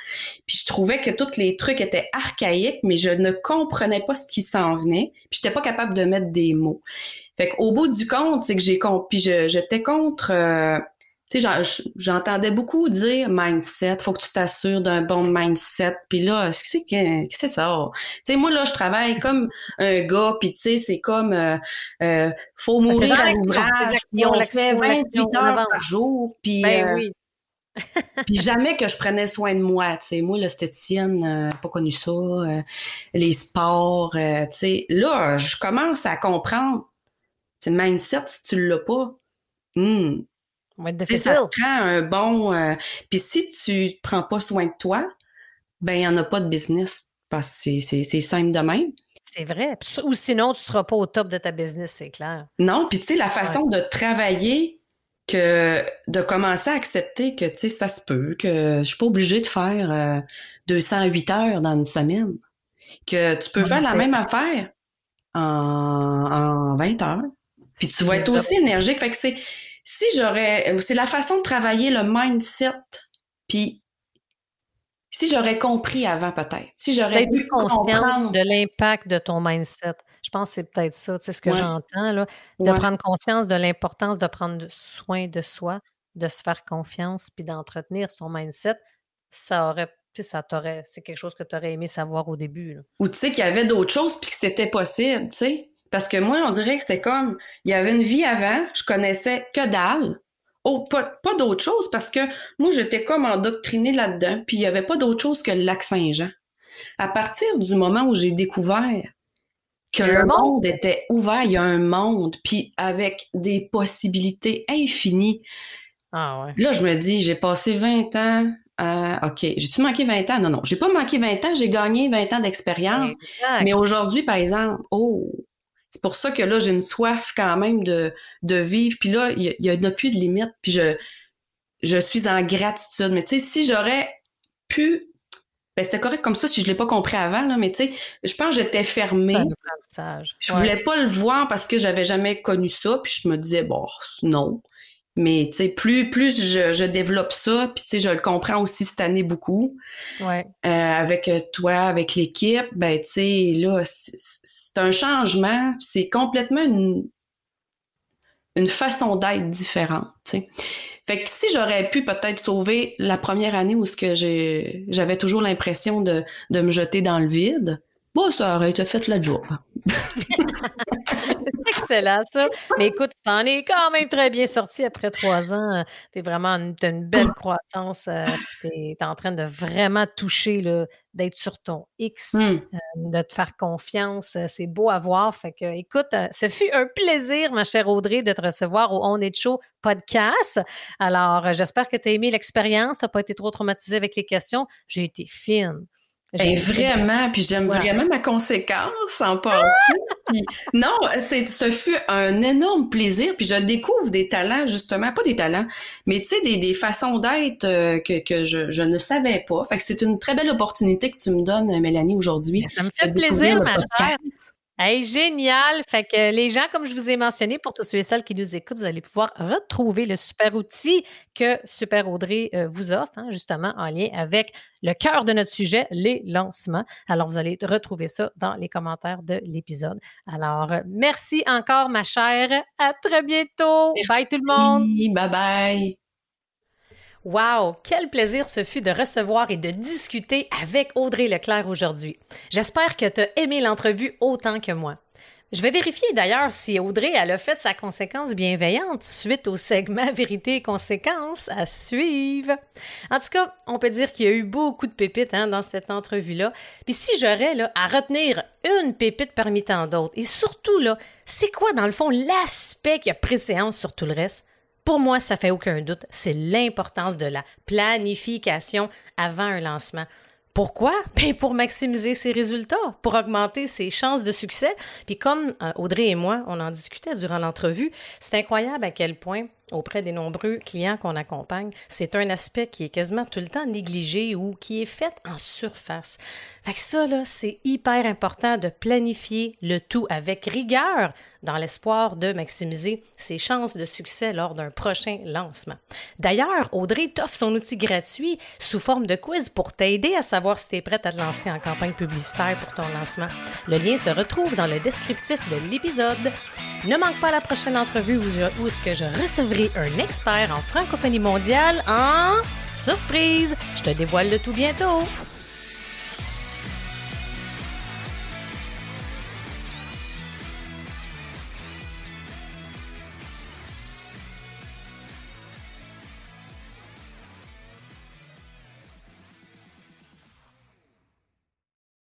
puis je trouvais que tous les trucs étaient archaïques mais je ne comprenais pas ce qui s'en venait puis j'étais pas capable de mettre des mots fait qu'au bout du compte c'est que j'ai puis j'étais contre euh, tu sais, j'entendais beaucoup dire mindset, faut que tu t'assures d'un bon mindset. Puis là, qu'est-ce que c'est ça? Tu sais, moi là, je travaille comme un gars, puis tu sais, c'est comme euh, euh faut mourir à l'ouvrage, puis on fait 28 heures par jour, puis ben, euh, oui. [LAUGHS] puis jamais que je prenais soin de moi, tu sais. Moi, l'esthétienne, euh, pas connu ça, les sports, tu sais. Là, je commence à comprendre. C'est le mindset, si tu l'as pas, hmm, ça prend un bon. Euh, puis si tu prends pas soin de toi, ben il y en a pas de business parce que c'est simple de même. C'est vrai. Ou sinon, tu seras pas au top de ta business, c'est clair. Non, puis tu sais, la façon de travailler, que de commencer à accepter que tu sais, ça se peut, que je suis pas obligée de faire 208 euh, heures dans une semaine. Que tu peux faire la même affaire en, en 20 heures. Puis tu vas être aussi énergique. Fait que c'est si j'aurais, c'est la façon de travailler le mindset, puis si j'aurais compris avant peut-être, si j'aurais pu comprendre de l'impact de ton mindset. Je pense que c'est peut-être ça, c'est ce que j'entends là, de prendre conscience de l'importance de prendre soin de soi, de se faire confiance, puis d'entretenir son mindset. Ça aurait ça t'aurait, c'est quelque chose que tu aurais aimé savoir au début. Ou tu sais qu'il y avait d'autres choses puis que c'était possible, tu sais. Parce que moi, on dirait que c'est comme, il y avait une vie avant, je connaissais que dalle. Oh, pas, pas d'autre chose parce que moi, j'étais comme endoctrinée là-dedans, puis il y avait pas d'autre chose que le lac Saint-Jean. À partir du moment où j'ai découvert que le monde était ouvert, il y a un monde, puis avec des possibilités infinies. Ah ouais. Là, je me dis, j'ai passé 20 ans. OK, j'ai-tu manqué 20 ans? Non, non, j'ai pas manqué 20 ans, j'ai gagné 20 ans d'expérience. Mais aujourd'hui, par exemple, oh, pour ça que là, j'ai une soif quand même de, de vivre. Puis là, il y, a plus de limite. Puis je, je suis en gratitude. Mais tu sais, si j'aurais pu ben, c'était correct comme ça si je l'ai pas compris avant, là, mais tu sais, je pense que j'étais fermée. Je voulais pas le voir parce que j'avais jamais connu ça, puis je me disais, bon, non. Mais tu sais, plus, plus je, je développe ça, puis tu sais, je le comprends aussi cette année beaucoup. Ouais. Euh, avec toi, avec l'équipe, ben tu sais, là, c'est un changement, c'est complètement une, une façon d'être différente. T'sais. Fait que si j'aurais pu peut-être sauver la première année où ce que j'avais toujours l'impression de, de me jeter dans le vide, Bon, ça aurait été fait la job. Excellent, ça. Mais écoute, tu en es quand même très bien sorti après trois ans. Tu es vraiment une, une belle croissance. Euh, tu es, en train de vraiment toucher, d'être sur ton X, hmm. euh, de te faire confiance. Euh, c'est beau à voir. Fait que, écoute, ce fut un plaisir, ma chère Audrey, de te recevoir au On est Show podcast. Alors, j'espère que tu as aimé l'expérience. Tu n'as pas été trop traumatisé avec les questions. J'ai été fine. Ben, vraiment, puis j'aime vraiment ma conséquence en part. non, c'est, ce fut un énorme plaisir, puis je découvre des talents, justement, pas des talents, mais tu sais, des, des façons d'être euh, que, que je, je ne savais pas. Fait que c'est une très belle opportunité que tu me donnes, Mélanie, aujourd'hui. Ça me fait plaisir, ma chère. Hey, génial! Fait que les gens, comme je vous ai mentionné, pour tous ceux et celles qui nous écoutent, vous allez pouvoir retrouver le super outil que Super Audrey euh, vous offre, hein, justement en lien avec le cœur de notre sujet, les lancements. Alors, vous allez retrouver ça dans les commentaires de l'épisode. Alors, euh, merci encore, ma chère. À très bientôt. Bye tout le monde. Bye bye. Wow, quel plaisir ce fut de recevoir et de discuter avec Audrey Leclerc aujourd'hui. J'espère que tu as aimé l'entrevue autant que moi. Je vais vérifier d'ailleurs si Audrey elle a fait sa conséquence bienveillante suite au segment [LAUGHS] Vérité et conséquences à suivre. En tout cas, on peut dire qu'il y a eu beaucoup de pépites hein, dans cette entrevue-là. Puis si j'aurais à retenir une pépite parmi tant d'autres, et surtout là, c'est quoi dans le fond l'aspect qui a préséance sur tout le reste? Pour moi, ça fait aucun doute, c'est l'importance de la planification avant un lancement. Pourquoi? [LAUGHS] Ben pour maximiser ses résultats, pour augmenter ses chances de succès. Puis comme euh, Audrey et moi, on en discutait durant l'entrevue, c'est incroyable à quel point auprès des nombreux clients qu'on accompagne, c'est un aspect qui est quasiment tout le temps négligé ou qui est fait en surface. Fait que ça, c'est hyper important de planifier le tout avec rigueur dans l'espoir de maximiser ses chances de succès lors d'un prochain lancement. D'ailleurs, Audrey t'offre son outil gratuit sous forme de quiz pour t'aider à savoir si tu es prête à te lancer en campagne publicitaire pour ton lancement. Le lien se retrouve dans le descriptif de l'épisode. Ne manque pas la prochaine entrevue où, est-ce que je recevrai un expert en francophonie mondiale en surprise. Je te dévoile le tout bientôt.